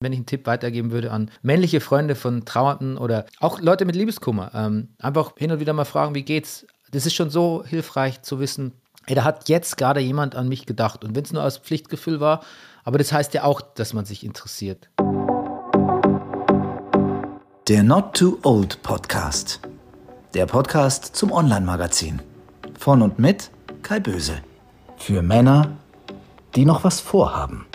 Wenn ich einen Tipp weitergeben würde an männliche Freunde von Trauernden oder auch Leute mit Liebeskummer, ähm, einfach hin und wieder mal fragen, wie geht's? Das ist schon so hilfreich zu wissen, ey, da hat jetzt gerade jemand an mich gedacht. Und wenn es nur aus Pflichtgefühl war, aber das heißt ja auch, dass man sich interessiert. Der Not Too Old Podcast. Der Podcast zum Online-Magazin. Von und mit Kai Böse. Für Männer, die noch was vorhaben.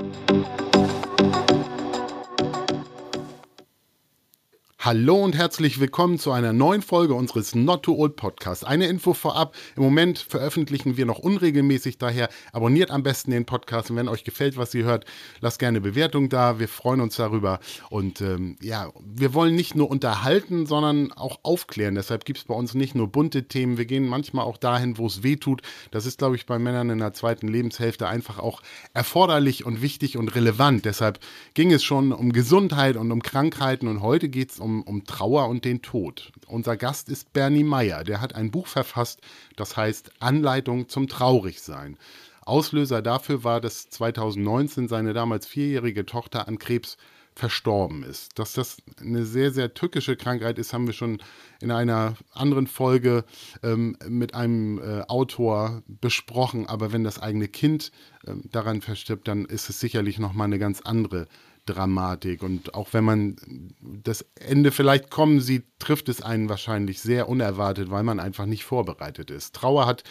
Hallo und herzlich willkommen zu einer neuen Folge unseres Not Too Old Podcasts. Eine Info vorab. Im Moment veröffentlichen wir noch unregelmäßig, daher abonniert am besten den Podcast und wenn euch gefällt, was ihr hört, lasst gerne Bewertung da. Wir freuen uns darüber. Und ähm, ja, wir wollen nicht nur unterhalten, sondern auch aufklären. Deshalb gibt es bei uns nicht nur bunte Themen. Wir gehen manchmal auch dahin, wo es weh tut. Das ist, glaube ich, bei Männern in der zweiten Lebenshälfte einfach auch erforderlich und wichtig und relevant. Deshalb ging es schon um Gesundheit und um Krankheiten und heute geht es um um, um Trauer und den Tod. Unser Gast ist Bernie Meyer. Der hat ein Buch verfasst, das heißt Anleitung zum Traurigsein. Auslöser dafür war, dass 2019 seine damals vierjährige Tochter an Krebs verstorben ist. Dass das eine sehr, sehr tückische Krankheit ist, haben wir schon in einer anderen Folge ähm, mit einem äh, Autor besprochen. Aber wenn das eigene Kind äh, daran verstirbt, dann ist es sicherlich nochmal eine ganz andere Dramatik. Und auch wenn man das Ende vielleicht kommen sieht, trifft es einen wahrscheinlich sehr unerwartet, weil man einfach nicht vorbereitet ist. Trauer hat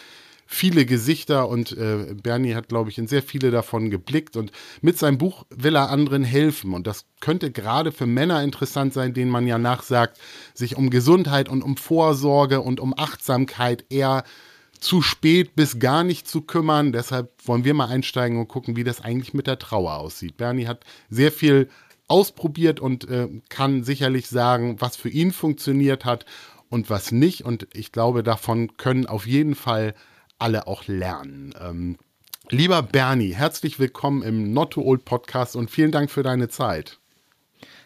viele Gesichter und äh, Bernie hat, glaube ich, in sehr viele davon geblickt und mit seinem Buch will er anderen helfen. Und das könnte gerade für Männer interessant sein, denen man ja nachsagt, sich um Gesundheit und um Vorsorge und um Achtsamkeit eher zu spät bis gar nicht zu kümmern. Deshalb wollen wir mal einsteigen und gucken, wie das eigentlich mit der Trauer aussieht. Bernie hat sehr viel ausprobiert und äh, kann sicherlich sagen, was für ihn funktioniert hat und was nicht. Und ich glaube, davon können auf jeden Fall alle auch lernen. Ähm, lieber Bernie, herzlich willkommen im Not Too Old Podcast und vielen Dank für deine Zeit.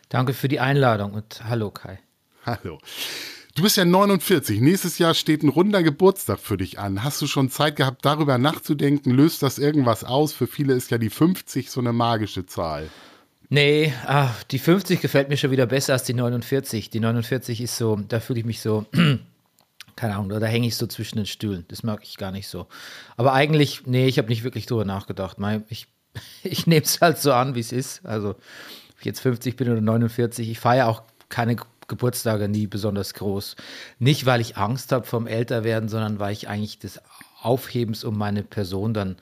Danke für die Einladung und hallo Kai. Hallo. Du bist ja 49. Nächstes Jahr steht ein runder Geburtstag für dich an. Hast du schon Zeit gehabt, darüber nachzudenken? Löst das irgendwas aus? Für viele ist ja die 50 so eine magische Zahl. Nee, ach, die 50 gefällt mir schon wieder besser als die 49. Die 49 ist so, da fühle ich mich so, keine Ahnung, da hänge ich so zwischen den Stühlen. Das mag ich gar nicht so. Aber eigentlich, nee, ich habe nicht wirklich drüber nachgedacht. Ich, ich nehme es halt so an, wie es ist. Also, ob ich jetzt 50 bin oder 49, ich feiere auch keine Geburtstage nie besonders groß. Nicht, weil ich Angst habe vom Älterwerden, sondern weil ich eigentlich des Aufhebens um meine Person dann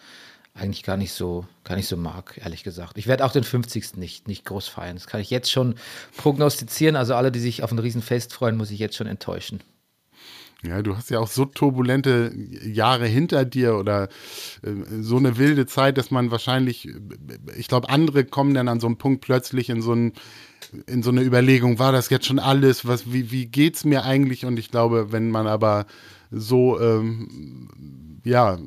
eigentlich gar nicht so, gar nicht so mag, ehrlich gesagt. Ich werde auch den 50. nicht, nicht groß feiern. Das kann ich jetzt schon prognostizieren. Also alle, die sich auf ein Riesenfest freuen, muss ich jetzt schon enttäuschen. Ja, du hast ja auch so turbulente Jahre hinter dir oder äh, so eine wilde Zeit, dass man wahrscheinlich, ich glaube, andere kommen dann an so einem Punkt plötzlich in so, ein, in so eine Überlegung, war das jetzt schon alles? Was, wie, wie geht's mir eigentlich? Und ich glaube, wenn man aber so, ähm, ja,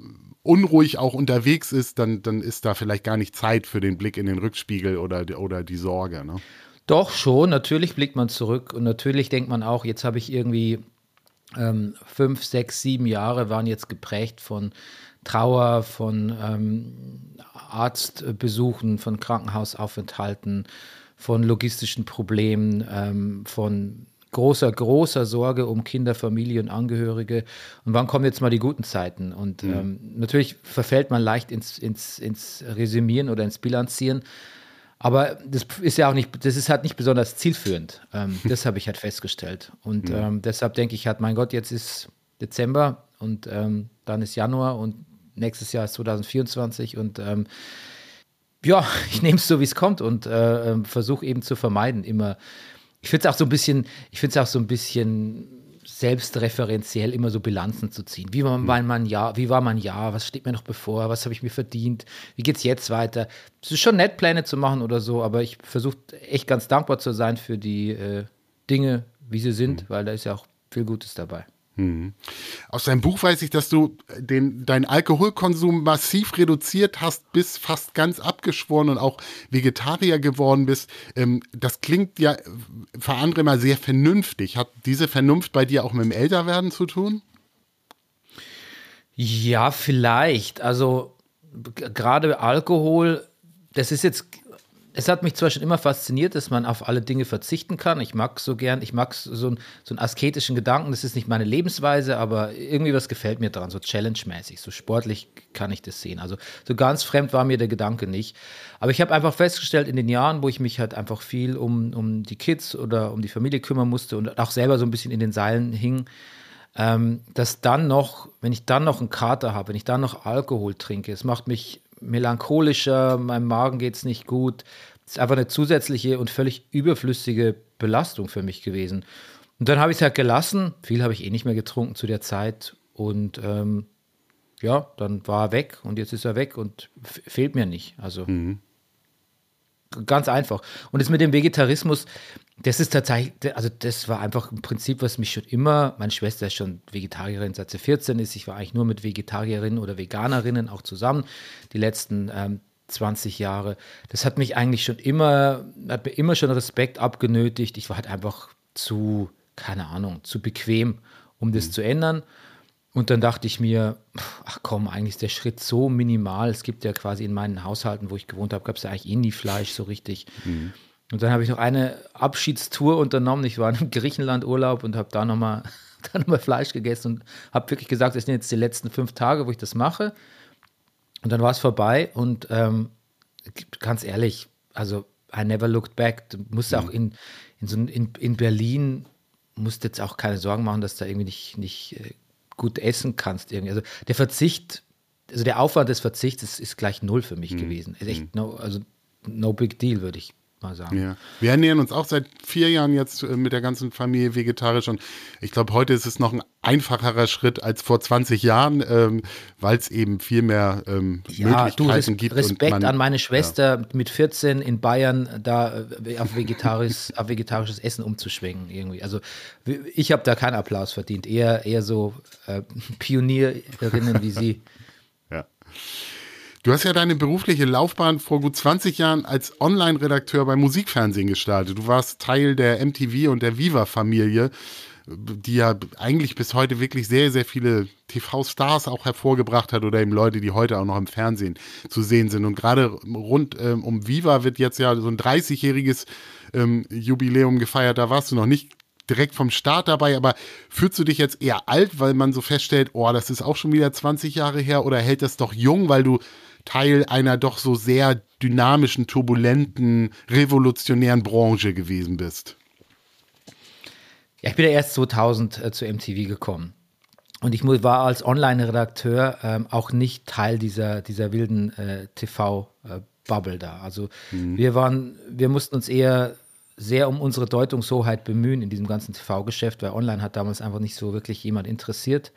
unruhig auch unterwegs ist, dann, dann ist da vielleicht gar nicht Zeit für den Blick in den Rückspiegel oder, oder die Sorge. Ne? Doch schon, natürlich blickt man zurück und natürlich denkt man auch, jetzt habe ich irgendwie ähm, fünf, sechs, sieben Jahre waren jetzt geprägt von Trauer, von ähm, Arztbesuchen, von Krankenhausaufenthalten, von logistischen Problemen, ähm, von großer, großer Sorge um Kinder, Familie und Angehörige. Und wann kommen jetzt mal die guten Zeiten? Und mhm. ähm, natürlich verfällt man leicht ins, ins, ins Resümieren oder ins Bilanzieren. Aber das ist ja auch nicht, das ist halt nicht besonders zielführend. Ähm, das habe ich halt festgestellt. Und ja. ähm, deshalb denke ich halt, mein Gott, jetzt ist Dezember und ähm, dann ist Januar und nächstes Jahr ist 2024 und ähm, ja, ich nehme es so, wie es kommt und äh, ähm, versuche eben zu vermeiden, immer. Ich finde es auch so ein bisschen, ich finde es auch so ein bisschen selbstreferenziell immer so Bilanzen zu ziehen. Wie war hm. mein Jahr, wie war mein Jahr, was steht mir noch bevor, was habe ich mir verdient, wie geht es jetzt weiter? Es ist schon nett, Pläne zu machen oder so, aber ich versuche echt ganz dankbar zu sein für die äh, Dinge, wie sie sind, mhm. weil da ist ja auch viel Gutes dabei. Mhm. Aus deinem Buch weiß ich, dass du den, deinen Alkoholkonsum massiv reduziert hast, bis fast ganz abgeschworen und auch Vegetarier geworden bist. Ähm, das klingt ja für andere mal sehr vernünftig. Hat diese Vernunft bei dir auch mit dem Älterwerden zu tun? Ja, vielleicht. Also gerade Alkohol, das ist jetzt es hat mich zwar schon immer fasziniert, dass man auf alle Dinge verzichten kann. Ich mag so gern, ich mag so, ein, so einen asketischen Gedanken. Das ist nicht meine Lebensweise, aber irgendwie was gefällt mir dran, so challenge-mäßig. So sportlich kann ich das sehen. Also so ganz fremd war mir der Gedanke nicht. Aber ich habe einfach festgestellt, in den Jahren, wo ich mich halt einfach viel um, um die Kids oder um die Familie kümmern musste und auch selber so ein bisschen in den Seilen hing, ähm, dass dann noch, wenn ich dann noch einen Kater habe, wenn ich dann noch Alkohol trinke, es macht mich melancholischer, meinem Magen geht es nicht gut. Das ist einfach eine zusätzliche und völlig überflüssige Belastung für mich gewesen. Und dann habe ich es halt gelassen. Viel habe ich eh nicht mehr getrunken zu der Zeit. Und ähm, ja, dann war er weg und jetzt ist er weg und fehlt mir nicht. Also mhm. Ganz einfach. Und das mit dem Vegetarismus, das ist tatsächlich, also das war einfach ein Prinzip, was mich schon immer, meine Schwester ist schon Vegetarierin, seit sie 14 ist. Ich war eigentlich nur mit Vegetarierinnen oder Veganerinnen auch zusammen die letzten ähm, 20 Jahre. Das hat mich eigentlich schon immer, hat mir immer schon Respekt abgenötigt. Ich war halt einfach zu, keine Ahnung, zu bequem, um das mhm. zu ändern. Und dann dachte ich mir, ach komm, eigentlich ist der Schritt so minimal. Es gibt ja quasi in meinen Haushalten, wo ich gewohnt habe, gab es ja eigentlich eh nie Fleisch so richtig. Mhm. Und dann habe ich noch eine Abschiedstour unternommen. Ich war im Griechenland Urlaub und habe da nochmal noch Fleisch gegessen und habe wirklich gesagt, das sind jetzt die letzten fünf Tage, wo ich das mache. Und dann war es vorbei und ähm, ganz ehrlich, also I never looked back. Du musst mhm. auch in, in, so, in, in Berlin, musst jetzt auch keine Sorgen machen, dass da irgendwie nicht, nicht äh, gut essen kannst. Irgendwie. Also der Verzicht, also der Aufwand des Verzichts ist, ist gleich null für mich mhm. gewesen. Ist echt mhm. no, also no big deal, würde ich mal sagen. Ja. Wir ernähren uns auch seit vier Jahren jetzt äh, mit der ganzen Familie vegetarisch und ich glaube, heute ist es noch ein einfacherer Schritt als vor 20 Jahren, ähm, weil es eben viel mehr ähm, ja, Möglichkeiten du, gibt. Respekt man, an meine Schwester ja. mit 14 in Bayern da äh, auf, vegetarisch, auf vegetarisches Essen umzuschwenken irgendwie. Also ich habe da keinen Applaus verdient, eher, eher so äh, Pionierinnen wie sie. Ja. Du hast ja deine berufliche Laufbahn vor gut 20 Jahren als Online-Redakteur beim Musikfernsehen gestartet. Du warst Teil der MTV und der Viva-Familie, die ja eigentlich bis heute wirklich sehr, sehr viele TV-Stars auch hervorgebracht hat oder eben Leute, die heute auch noch im Fernsehen zu sehen sind. Und gerade rund ähm, um Viva wird jetzt ja so ein 30-jähriges ähm, Jubiläum gefeiert. Da warst du noch nicht direkt vom Start dabei, aber fühlst du dich jetzt eher alt, weil man so feststellt, oh, das ist auch schon wieder 20 Jahre her oder hält das doch jung, weil du Teil einer doch so sehr dynamischen, turbulenten, revolutionären Branche gewesen bist? Ja, ich bin ja erst 2000 äh, zu MTV gekommen. Und ich war als Online-Redakteur ähm, auch nicht Teil dieser, dieser wilden äh, TV-Bubble da. Also mhm. wir waren, wir mussten uns eher sehr um unsere Deutungshoheit bemühen in diesem ganzen TV-Geschäft, weil online hat damals einfach nicht so wirklich jemand interessiert.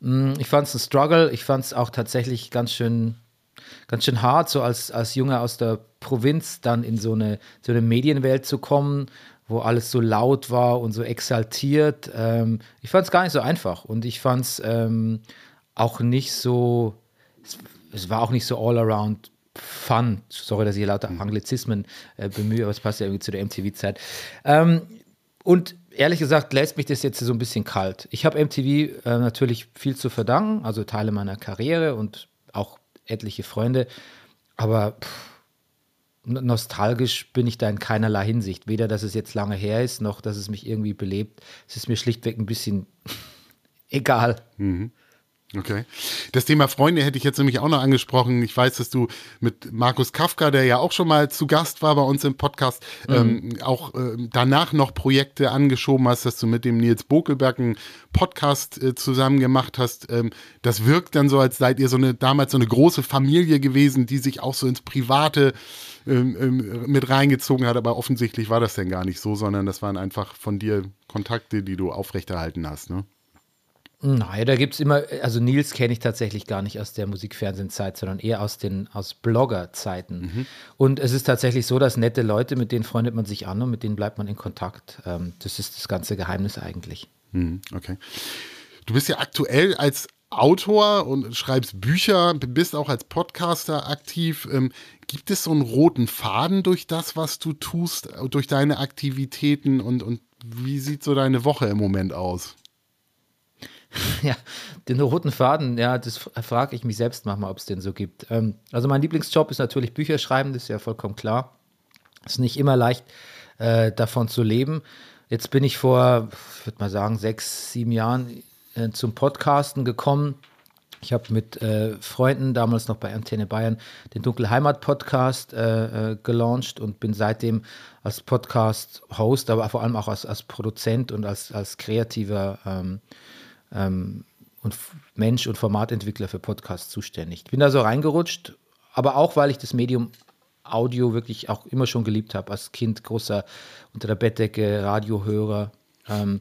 Mm, ich fand es ein Struggle. Ich fand es auch tatsächlich ganz schön ganz schön hart, so als, als Junge aus der Provinz dann in so eine, so eine Medienwelt zu kommen, wo alles so laut war und so exaltiert. Ähm, ich fand es gar nicht so einfach und ich fand es ähm, auch nicht so, es, es, war auch nicht so all around fun. Sorry, dass ich lauter mhm. Anglizismen äh, bemühe, aber es passt ja irgendwie zu der MTV-Zeit. Ähm, und ehrlich gesagt lässt mich das jetzt so ein bisschen kalt. Ich habe MTV äh, natürlich viel zu verdanken, also Teile meiner Karriere und auch etliche Freunde. Aber pff, nostalgisch bin ich da in keinerlei Hinsicht. Weder, dass es jetzt lange her ist, noch, dass es mich irgendwie belebt. Es ist mir schlichtweg ein bisschen egal. Mhm. Okay. Das Thema Freunde hätte ich jetzt nämlich auch noch angesprochen. Ich weiß, dass du mit Markus Kafka, der ja auch schon mal zu Gast war bei uns im Podcast, mhm. ähm, auch äh, danach noch Projekte angeschoben hast, dass du mit dem Nils Bokelberg einen Podcast äh, zusammen gemacht hast. Ähm, das wirkt dann so, als seid ihr so eine damals so eine große Familie gewesen, die sich auch so ins Private ähm, ähm mit reingezogen hat. Aber offensichtlich war das denn gar nicht so, sondern das waren einfach von dir Kontakte, die du aufrechterhalten hast. Ne? Nein, da gibt es immer, also Nils kenne ich tatsächlich gar nicht aus der Musikfernsehenzeit, sondern eher aus den aus Blogger-Zeiten. Mhm. Und es ist tatsächlich so, dass nette Leute, mit denen freundet man sich an und mit denen bleibt man in Kontakt. Ähm, das ist das ganze Geheimnis eigentlich. Mhm, okay. Du bist ja aktuell als Autor und schreibst Bücher, bist auch als Podcaster aktiv. Ähm, gibt es so einen roten Faden durch das, was du tust, durch deine Aktivitäten und, und wie sieht so deine Woche im Moment aus? Ja, den roten Faden, ja, das frage ich mich selbst manchmal, ob es den so gibt. Ähm, also mein Lieblingsjob ist natürlich Bücher schreiben, das ist ja vollkommen klar. Es ist nicht immer leicht, äh, davon zu leben. Jetzt bin ich vor, ich würde mal sagen, sechs, sieben Jahren äh, zum Podcasten gekommen. Ich habe mit äh, Freunden damals noch bei Antenne Bayern den Dunkelheimat-Podcast äh, äh, gelauncht und bin seitdem als Podcast-Host, aber vor allem auch als, als Produzent und als, als kreativer ähm, ähm, und Mensch und Formatentwickler für Podcasts zuständig. Ich bin da so reingerutscht, aber auch, weil ich das Medium Audio wirklich auch immer schon geliebt habe. Als Kind großer unter der Bettdecke Radiohörer. Ähm,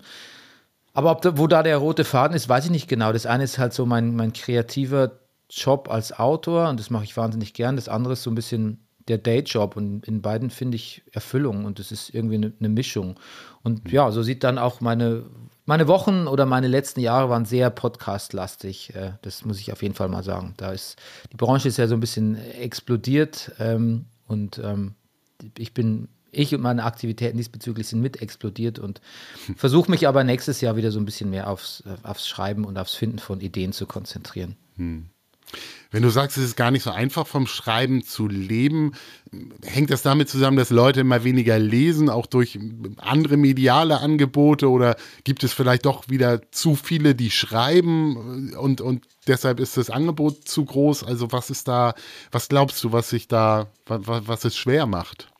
aber da, wo da der rote Faden ist, weiß ich nicht genau. Das eine ist halt so mein, mein kreativer Job als Autor und das mache ich wahnsinnig gern. Das andere ist so ein bisschen der Dayjob und in beiden finde ich Erfüllung und das ist irgendwie eine, eine Mischung. Und ja, so sieht dann auch meine, meine Wochen oder meine letzten Jahre waren sehr podcastlastig. Äh, das muss ich auf jeden Fall mal sagen. Da ist, die Branche ist ja so ein bisschen explodiert ähm, und ähm, ich bin ich und meine Aktivitäten diesbezüglich sind mit explodiert und versuche mich aber nächstes Jahr wieder so ein bisschen mehr aufs, aufs Schreiben und aufs Finden von Ideen zu konzentrieren. Hm. Wenn du sagst, es ist gar nicht so einfach vom Schreiben zu leben, hängt das damit zusammen, dass Leute immer weniger lesen, auch durch andere mediale Angebote oder gibt es vielleicht doch wieder zu viele, die schreiben und, und deshalb ist das Angebot zu groß? Also was ist da, was glaubst du, was sich da, was es schwer macht?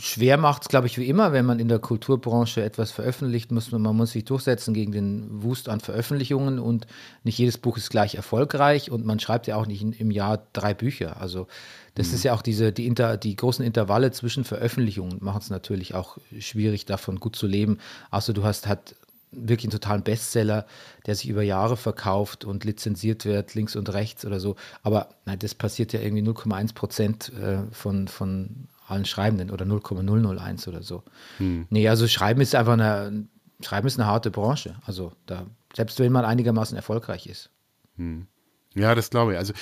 Schwer macht es, glaube ich, wie immer, wenn man in der Kulturbranche etwas veröffentlicht, muss man, man muss sich durchsetzen gegen den Wust an Veröffentlichungen und nicht jedes Buch ist gleich erfolgreich und man schreibt ja auch nicht in, im Jahr drei Bücher. Also das mhm. ist ja auch diese, die, Inter, die großen Intervalle zwischen Veröffentlichungen machen es natürlich auch schwierig, davon gut zu leben. Außer du hast halt wirklich einen totalen Bestseller, der sich über Jahre verkauft und lizenziert wird, links und rechts oder so. Aber nein, das passiert ja irgendwie 0,1 Prozent äh, von, von allen Schreibenden oder 0,001 oder so. Hm. Nee, also Schreiben ist einfach eine, Schreiben ist eine harte Branche. Also da, selbst wenn man einigermaßen erfolgreich ist. Hm. Ja, das glaube ich. Also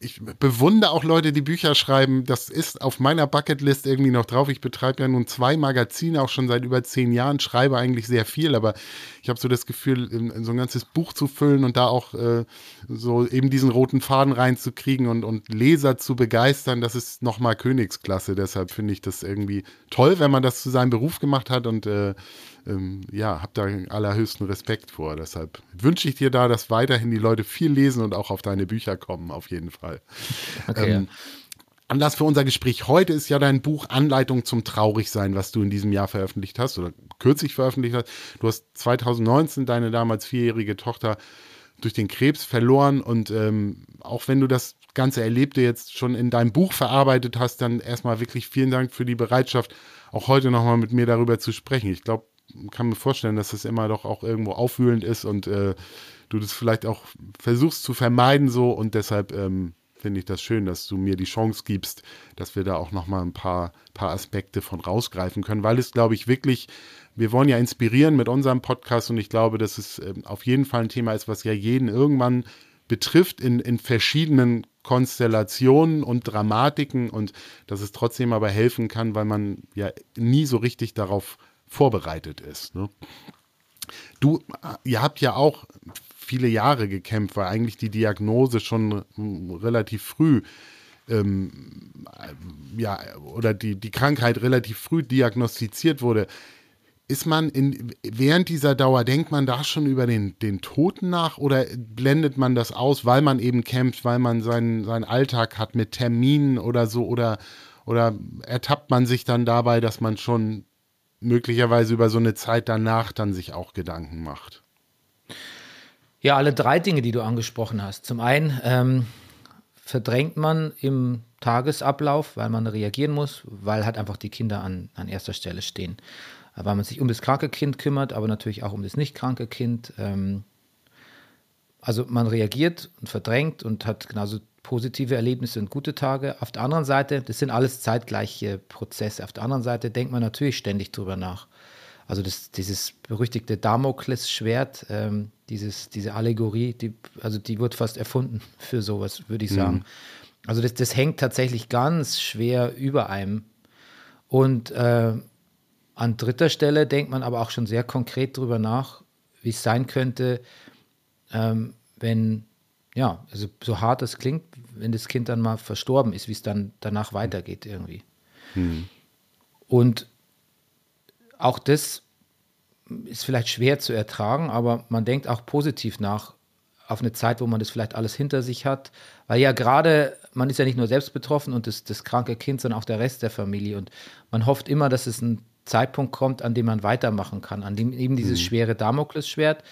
ich bewundere auch Leute, die Bücher schreiben. Das ist auf meiner Bucketlist irgendwie noch drauf. Ich betreibe ja nun zwei Magazine, auch schon seit über zehn Jahren, schreibe eigentlich sehr viel, aber ich habe so das Gefühl, so ein ganzes Buch zu füllen und da auch äh, so eben diesen roten Faden reinzukriegen und, und Leser zu begeistern, das ist nochmal Königsklasse. Deshalb finde ich das irgendwie toll, wenn man das zu seinem Beruf gemacht hat und äh, ähm, ja, habe da allerhöchsten Respekt vor. Deshalb wünsche ich dir da, dass weiterhin die Leute viel lesen und auch auf deine Bücher kommen, auf jeden Fall. Okay, ähm. Anlass für unser Gespräch heute ist ja dein Buch Anleitung zum Traurigsein, was du in diesem Jahr veröffentlicht hast oder kürzlich veröffentlicht hast. Du hast 2019 deine damals vierjährige Tochter durch den Krebs verloren und ähm, auch wenn du das ganze Erlebte jetzt schon in deinem Buch verarbeitet hast, dann erstmal wirklich vielen Dank für die Bereitschaft, auch heute nochmal mit mir darüber zu sprechen. Ich glaube, kann mir vorstellen, dass das immer doch auch irgendwo aufwühlend ist und äh, du das vielleicht auch versuchst zu vermeiden so und deshalb ähm, finde ich das schön, dass du mir die Chance gibst, dass wir da auch nochmal ein paar, paar Aspekte von rausgreifen können, weil es, glaube ich, wirklich, wir wollen ja inspirieren mit unserem Podcast und ich glaube, dass es äh, auf jeden Fall ein Thema ist, was ja jeden irgendwann betrifft in, in verschiedenen Konstellationen und Dramatiken und dass es trotzdem aber helfen kann, weil man ja nie so richtig darauf vorbereitet ist. Ne? Du, ihr habt ja auch viele Jahre gekämpft, weil eigentlich die Diagnose schon relativ früh ähm, ja, oder die, die Krankheit relativ früh diagnostiziert wurde. Ist man in, während dieser Dauer, denkt man da schon über den, den Toten nach oder blendet man das aus, weil man eben kämpft, weil man seinen, seinen Alltag hat mit Terminen oder so oder, oder ertappt man sich dann dabei, dass man schon möglicherweise über so eine Zeit danach dann sich auch Gedanken macht. Ja, alle drei Dinge, die du angesprochen hast. Zum einen ähm, verdrängt man im Tagesablauf, weil man reagieren muss, weil halt einfach die Kinder an, an erster Stelle stehen. Weil man sich um das kranke Kind kümmert, aber natürlich auch um das nicht kranke Kind. Ähm, also man reagiert und verdrängt und hat genauso positive Erlebnisse und gute Tage. Auf der anderen Seite, das sind alles zeitgleiche Prozesse. Auf der anderen Seite denkt man natürlich ständig drüber nach. Also das, dieses berüchtigte Damoklesschwert, ähm, dieses, diese Allegorie, die, also die wird fast erfunden für sowas, würde ich mhm. sagen. Mhm. Also das, das hängt tatsächlich ganz schwer über einem. Und äh, an dritter Stelle denkt man aber auch schon sehr konkret drüber nach, wie es sein könnte, ähm, wenn ja, also so hart es klingt, wenn das Kind dann mal verstorben ist, wie es dann danach weitergeht irgendwie. Hm. Und auch das ist vielleicht schwer zu ertragen, aber man denkt auch positiv nach auf eine Zeit, wo man das vielleicht alles hinter sich hat. Weil ja gerade, man ist ja nicht nur selbst betroffen und das, das kranke Kind, sondern auch der Rest der Familie. Und man hofft immer, dass es ein Zeitpunkt kommt, an dem man weitermachen kann, an dem eben dieses mhm. schwere Damoklesschwert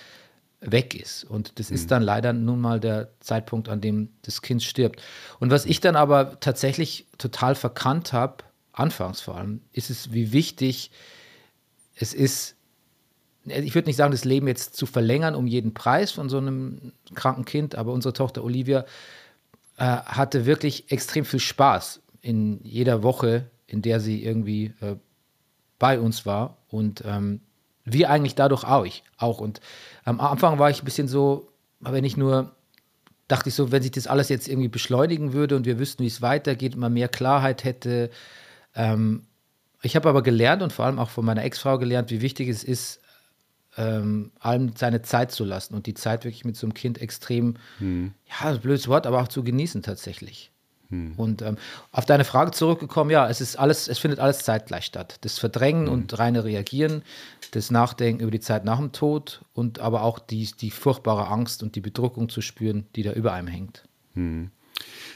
weg ist. Und das mhm. ist dann leider nun mal der Zeitpunkt, an dem das Kind stirbt. Und was ich dann aber tatsächlich total verkannt habe, anfangs vor allem, ist es, wie wichtig es ist, ich würde nicht sagen, das Leben jetzt zu verlängern um jeden Preis von so einem kranken Kind, aber unsere Tochter Olivia äh, hatte wirklich extrem viel Spaß in jeder Woche, in der sie irgendwie äh, bei uns war und ähm, wir eigentlich dadurch auch. auch. Und am Anfang war ich ein bisschen so, wenn ich nur, dachte ich so, wenn sich das alles jetzt irgendwie beschleunigen würde und wir wüssten, wie es weitergeht, man mehr Klarheit hätte. Ähm, ich habe aber gelernt und vor allem auch von meiner Ex-Frau gelernt, wie wichtig es ist, ähm, allem seine Zeit zu lassen und die Zeit wirklich mit so einem Kind extrem, hm. ja, blödes Wort, aber auch zu genießen tatsächlich. Hm. Und ähm, auf deine Frage zurückgekommen, ja, es ist alles, es findet alles zeitgleich statt. Das Verdrängen hm. und reine Reagieren, das Nachdenken über die Zeit nach dem Tod und aber auch die, die furchtbare Angst und die Bedrückung zu spüren, die da über einem hängt. Hm.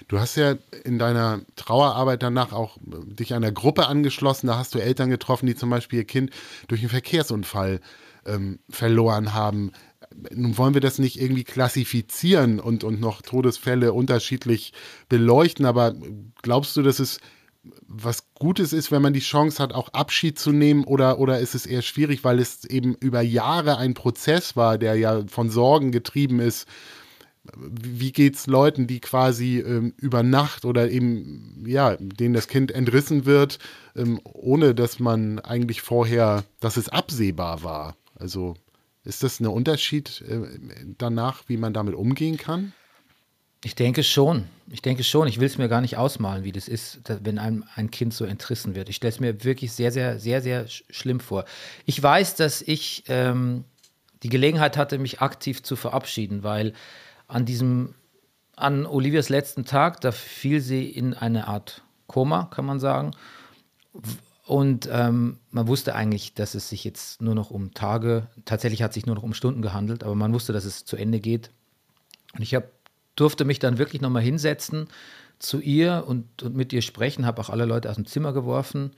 Du hast ja in deiner Trauerarbeit danach auch dich einer Gruppe angeschlossen. Da hast du Eltern getroffen, die zum Beispiel ihr Kind durch einen Verkehrsunfall ähm, verloren haben nun wollen wir das nicht irgendwie klassifizieren und, und noch Todesfälle unterschiedlich beleuchten, aber glaubst du, dass es was Gutes ist, wenn man die Chance hat, auch Abschied zu nehmen oder, oder ist es eher schwierig, weil es eben über Jahre ein Prozess war, der ja von Sorgen getrieben ist? Wie geht es Leuten, die quasi ähm, über Nacht oder eben, ja, denen das Kind entrissen wird, ähm, ohne dass man eigentlich vorher, dass es absehbar war? Also ist das ein Unterschied äh, danach, wie man damit umgehen kann? Ich denke schon. Ich denke schon. Ich will es mir gar nicht ausmalen, wie das ist, wenn einem ein Kind so entrissen wird. Ich stelle es mir wirklich sehr, sehr, sehr, sehr schlimm vor. Ich weiß, dass ich ähm, die Gelegenheit hatte, mich aktiv zu verabschieden, weil an diesem, an Olivias letzten Tag, da fiel sie in eine Art Koma, kann man sagen. Und ähm, man wusste eigentlich, dass es sich jetzt nur noch um Tage, tatsächlich hat es sich nur noch um Stunden gehandelt, aber man wusste, dass es zu Ende geht. Und ich hab, durfte mich dann wirklich nochmal hinsetzen zu ihr und, und mit ihr sprechen, habe auch alle Leute aus dem Zimmer geworfen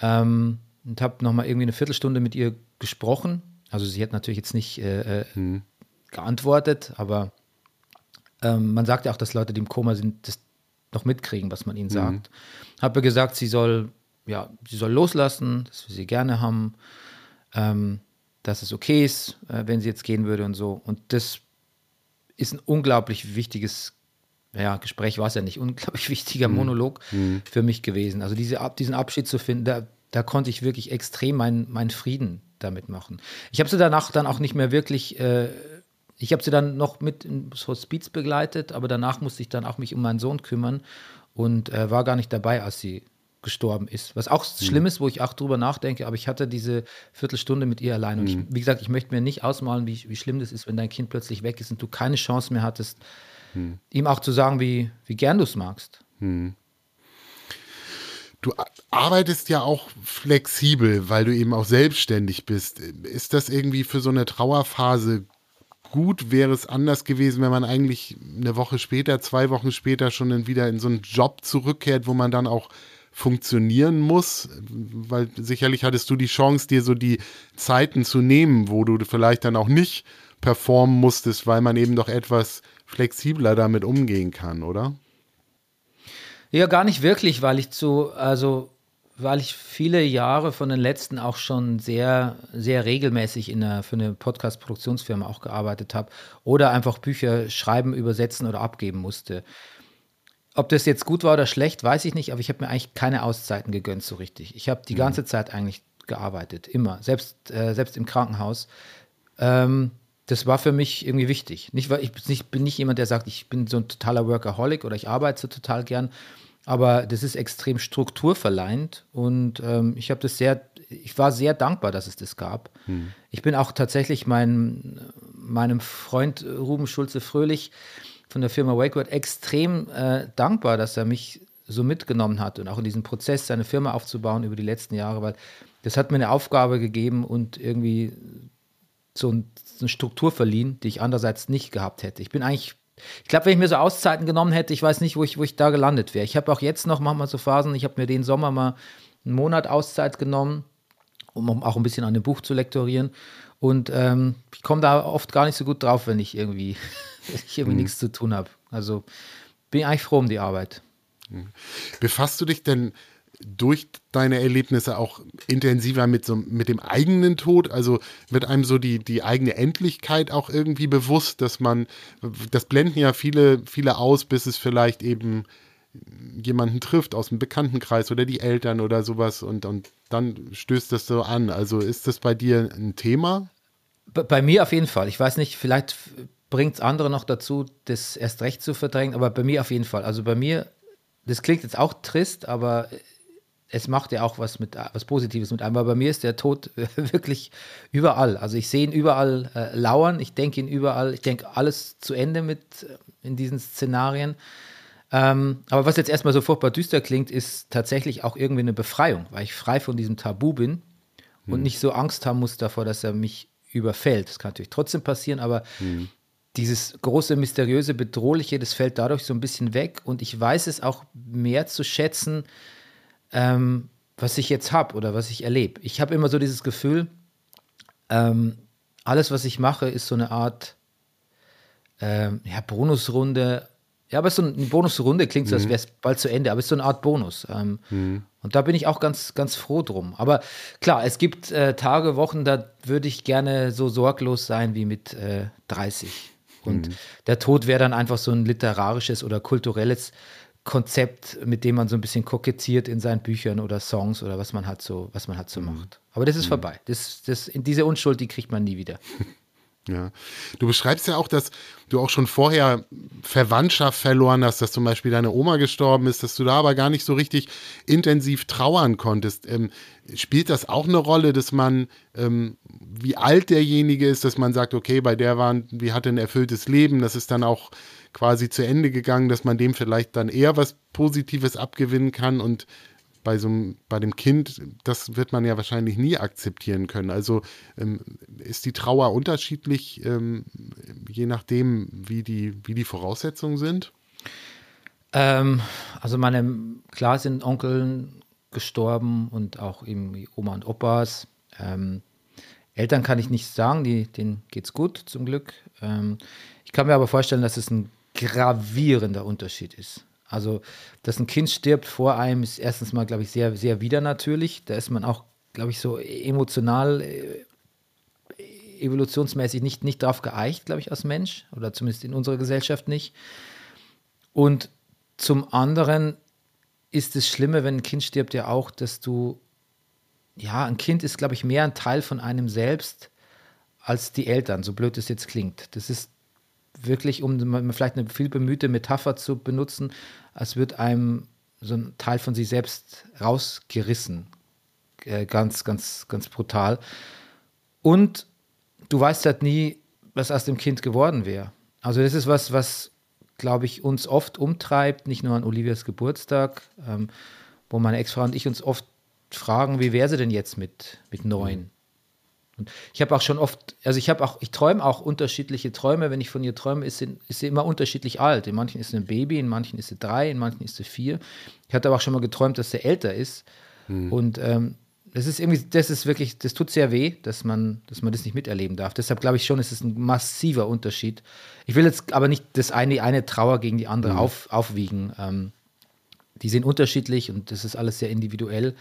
ähm, und habe nochmal irgendwie eine Viertelstunde mit ihr gesprochen. Also sie hat natürlich jetzt nicht äh, hm. geantwortet, aber ähm, man sagt ja auch, dass Leute, die im Koma sind, das noch mitkriegen, was man ihnen hm. sagt. Mhm. Habe gesagt, sie soll ja, sie soll loslassen, dass wir sie gerne haben, ähm, dass es okay ist, äh, wenn sie jetzt gehen würde und so. Und das ist ein unglaublich wichtiges ja, Gespräch war es ja nicht, unglaublich wichtiger mhm. Monolog mhm. für mich gewesen. Also diese, diesen Abschied zu finden, da, da konnte ich wirklich extrem meinen mein Frieden damit machen. Ich habe sie danach dann auch nicht mehr wirklich, äh, ich habe sie dann noch mit ins Hospiz begleitet, aber danach musste ich dann auch mich um meinen Sohn kümmern und äh, war gar nicht dabei, als sie gestorben ist. Was auch mhm. schlimm ist, wo ich auch drüber nachdenke, aber ich hatte diese Viertelstunde mit ihr allein. Und mhm. ich, wie gesagt, ich möchte mir nicht ausmalen, wie, wie schlimm das ist, wenn dein Kind plötzlich weg ist und du keine Chance mehr hattest, mhm. ihm auch zu sagen, wie, wie gern du es magst. Mhm. Du arbeitest ja auch flexibel, weil du eben auch selbstständig bist. Ist das irgendwie für so eine Trauerphase gut? Wäre es anders gewesen, wenn man eigentlich eine Woche später, zwei Wochen später schon wieder in so einen Job zurückkehrt, wo man dann auch funktionieren muss, weil sicherlich hattest du die Chance, dir so die Zeiten zu nehmen, wo du vielleicht dann auch nicht performen musstest, weil man eben doch etwas flexibler damit umgehen kann, oder? Ja, gar nicht wirklich, weil ich zu, also weil ich viele Jahre von den letzten auch schon sehr, sehr regelmäßig in einer, für eine Podcast-Produktionsfirma auch gearbeitet habe oder einfach Bücher schreiben, übersetzen oder abgeben musste. Ob das jetzt gut war oder schlecht, weiß ich nicht, aber ich habe mir eigentlich keine Auszeiten gegönnt so richtig. Ich habe die mhm. ganze Zeit eigentlich gearbeitet, immer, selbst, äh, selbst im Krankenhaus. Ähm, das war für mich irgendwie wichtig. Nicht, weil ich nicht, bin nicht jemand, der sagt, ich bin so ein totaler Workaholic oder ich arbeite so total gern, aber das ist extrem strukturverleiht und ähm, ich habe das sehr, ich war sehr dankbar, dass es das gab. Mhm. Ich bin auch tatsächlich mein, meinem Freund Ruben Schulze Fröhlich von der Firma WakeWord extrem äh, dankbar, dass er mich so mitgenommen hat und auch in diesem Prozess, seine Firma aufzubauen über die letzten Jahre, weil das hat mir eine Aufgabe gegeben und irgendwie so, ein, so eine Struktur verliehen, die ich andererseits nicht gehabt hätte. Ich bin eigentlich, ich glaube, wenn ich mir so Auszeiten genommen hätte, ich weiß nicht, wo ich, wo ich da gelandet wäre. Ich habe auch jetzt noch manchmal so Phasen, ich habe mir den Sommer mal einen Monat Auszeit genommen, um auch ein bisschen an dem Buch zu lektorieren. Und ähm, ich komme da oft gar nicht so gut drauf, wenn ich irgendwie, wenn ich irgendwie mhm. nichts zu tun habe. Also bin ich eigentlich froh um die Arbeit. Mhm. Befasst du dich denn durch deine Erlebnisse auch intensiver mit so mit dem eigenen Tod? Also wird einem so die, die eigene Endlichkeit auch irgendwie bewusst, dass man, das blenden ja viele, viele aus, bis es vielleicht eben jemanden trifft aus dem Bekanntenkreis oder die Eltern oder sowas und, und dann stößt das so an. Also ist das bei dir ein Thema? Bei mir auf jeden Fall. Ich weiß nicht, vielleicht bringt es andere noch dazu, das erst recht zu verdrängen, aber bei mir auf jeden Fall. Also bei mir, das klingt jetzt auch trist, aber es macht ja auch was mit was Positives mit einem. Aber bei mir ist der Tod wirklich überall. Also ich sehe ihn überall äh, lauern, ich denke ihn überall, ich denke alles zu Ende mit äh, in diesen Szenarien. Ähm, aber was jetzt erstmal so furchtbar düster klingt, ist tatsächlich auch irgendwie eine Befreiung, weil ich frei von diesem Tabu bin hm. und nicht so Angst haben muss davor, dass er mich überfällt. Das kann natürlich trotzdem passieren, aber hm. dieses große, mysteriöse, bedrohliche, das fällt dadurch so ein bisschen weg und ich weiß es auch mehr zu schätzen, ähm, was ich jetzt habe oder was ich erlebe. Ich habe immer so dieses Gefühl, ähm, alles, was ich mache, ist so eine Art ähm, ja, Bonusrunde ja, aber so eine Bonusrunde klingt so, als mhm. wäre es bald zu Ende, aber es ist so eine Art Bonus. Ähm, mhm. Und da bin ich auch ganz, ganz froh drum. Aber klar, es gibt äh, Tage, Wochen, da würde ich gerne so sorglos sein wie mit äh, 30. Und mhm. der Tod wäre dann einfach so ein literarisches oder kulturelles Konzept, mit dem man so ein bisschen kokettiert in seinen Büchern oder Songs oder was man halt so, was man halt so mhm. macht. Aber das ist mhm. vorbei. Das, das, diese Unschuld, die kriegt man nie wieder. Ja. Du beschreibst ja auch, dass du auch schon vorher Verwandtschaft verloren hast, dass zum Beispiel deine Oma gestorben ist, dass du da aber gar nicht so richtig intensiv trauern konntest. Ähm, spielt das auch eine Rolle, dass man, ähm, wie alt derjenige ist, dass man sagt, okay, bei der waren, wie hatte ein erfülltes Leben, das ist dann auch quasi zu Ende gegangen, dass man dem vielleicht dann eher was Positives abgewinnen kann und bei so einem, bei dem Kind, das wird man ja wahrscheinlich nie akzeptieren können. Also ähm, ist die Trauer unterschiedlich, ähm, je nachdem, wie die, wie die Voraussetzungen sind? Ähm, also meine, klar sind Onkeln gestorben und auch eben Oma und Opas. Ähm, Eltern kann ich nicht sagen, die, denen es gut, zum Glück. Ähm, ich kann mir aber vorstellen, dass es ein gravierender Unterschied ist. Also, dass ein Kind stirbt vor einem, ist erstens mal, glaube ich, sehr, sehr widernatürlich. Da ist man auch, glaube ich, so emotional, äh, evolutionsmäßig nicht, nicht drauf geeicht, glaube ich, als Mensch. Oder zumindest in unserer Gesellschaft nicht. Und zum anderen ist das Schlimme, wenn ein Kind stirbt, ja auch, dass du, ja, ein Kind ist, glaube ich, mehr ein Teil von einem selbst als die Eltern, so blöd es jetzt klingt. Das ist wirklich, um vielleicht eine viel bemühte Metapher zu benutzen, als wird einem so ein Teil von sich selbst rausgerissen. Äh, ganz, ganz, ganz brutal. Und du weißt halt nie, was aus dem Kind geworden wäre. Also das ist was, was, glaube ich, uns oft umtreibt, nicht nur an Olivias Geburtstag, ähm, wo meine Ex-Frau und ich uns oft fragen, wie wäre sie denn jetzt mit, mit neun? Und ich habe auch schon oft, also ich habe auch, ich träume auch unterschiedliche Träume. Wenn ich von ihr träume, ist sie, ist sie immer unterschiedlich alt. In manchen ist sie ein Baby, in manchen ist sie drei, in manchen ist sie vier. Ich hatte aber auch schon mal geträumt, dass sie älter ist. Hm. Und ähm, das ist irgendwie, das ist wirklich, das tut sehr weh, dass man, dass man das nicht miterleben darf. Deshalb glaube ich schon, es ist ein massiver Unterschied. Ich will jetzt aber nicht das eine, eine Trauer gegen die andere hm. auf, aufwiegen. Ähm, die sind unterschiedlich und das ist alles sehr individuell.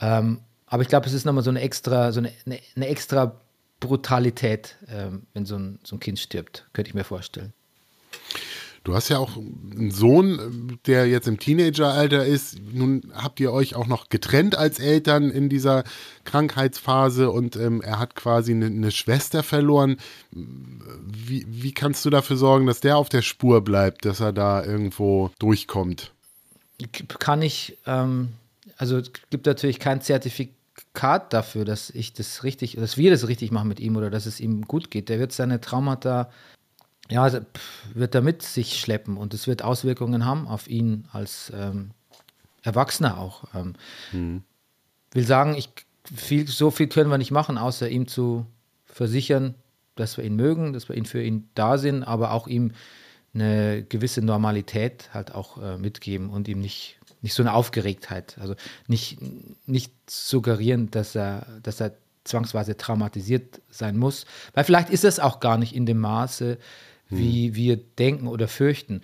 Ähm, aber ich glaube, es ist nochmal so eine extra, so eine, eine, eine extra Brutalität, ähm, wenn so ein, so ein Kind stirbt, könnte ich mir vorstellen. Du hast ja auch einen Sohn, der jetzt im Teenageralter ist. Nun habt ihr euch auch noch getrennt als Eltern in dieser Krankheitsphase und ähm, er hat quasi eine, eine Schwester verloren. Wie, wie, kannst du dafür sorgen, dass der auf der Spur bleibt, dass er da irgendwo durchkommt? Kann ich, ähm, also es gibt natürlich kein Zertifikat Zertifikat dafür, dass ich das richtig, dass wir das richtig machen mit ihm oder dass es ihm gut geht. Der wird seine Traumata, ja, wird damit sich schleppen und es wird Auswirkungen haben auf ihn als, ähm, Erwachsener auch. Ähm, hm. Will sagen, ich viel, so viel können wir nicht machen, außer ihm zu versichern, dass wir ihn mögen, dass wir ihn für ihn da sind, aber auch ihm eine gewisse Normalität halt auch äh, mitgeben und ihm nicht, nicht so eine Aufgeregtheit, also nicht, nicht suggerieren, dass er, dass er zwangsweise traumatisiert sein muss, weil vielleicht ist es auch gar nicht in dem Maße, wie hm. wir denken oder fürchten.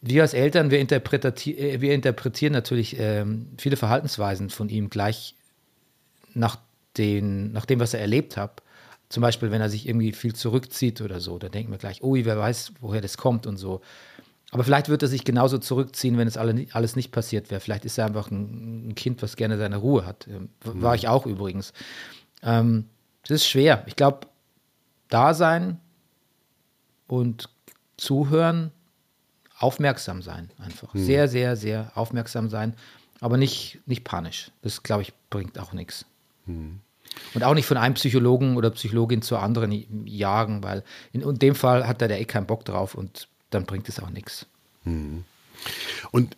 Wir als Eltern, wir, interpreti äh, wir interpretieren natürlich ähm, viele Verhaltensweisen von ihm gleich nach, den, nach dem, was er erlebt hat. Zum Beispiel, wenn er sich irgendwie viel zurückzieht oder so, dann denken wir gleich, ui, wer weiß, woher das kommt und so. Aber vielleicht wird er sich genauso zurückziehen, wenn es alle, alles nicht passiert wäre. Vielleicht ist er einfach ein, ein Kind, was gerne seine Ruhe hat. Ähm, war ich auch übrigens. Ähm, das ist schwer. Ich glaube, da sein und zuhören, aufmerksam sein einfach. Hm. Sehr, sehr, sehr aufmerksam sein, aber nicht, nicht panisch. Das, glaube ich, bringt auch nichts. Hm. Und auch nicht von einem Psychologen oder Psychologin zur anderen jagen, weil in, in dem Fall hat er da eh keinen Bock drauf und dann bringt es auch nichts. Hm. Und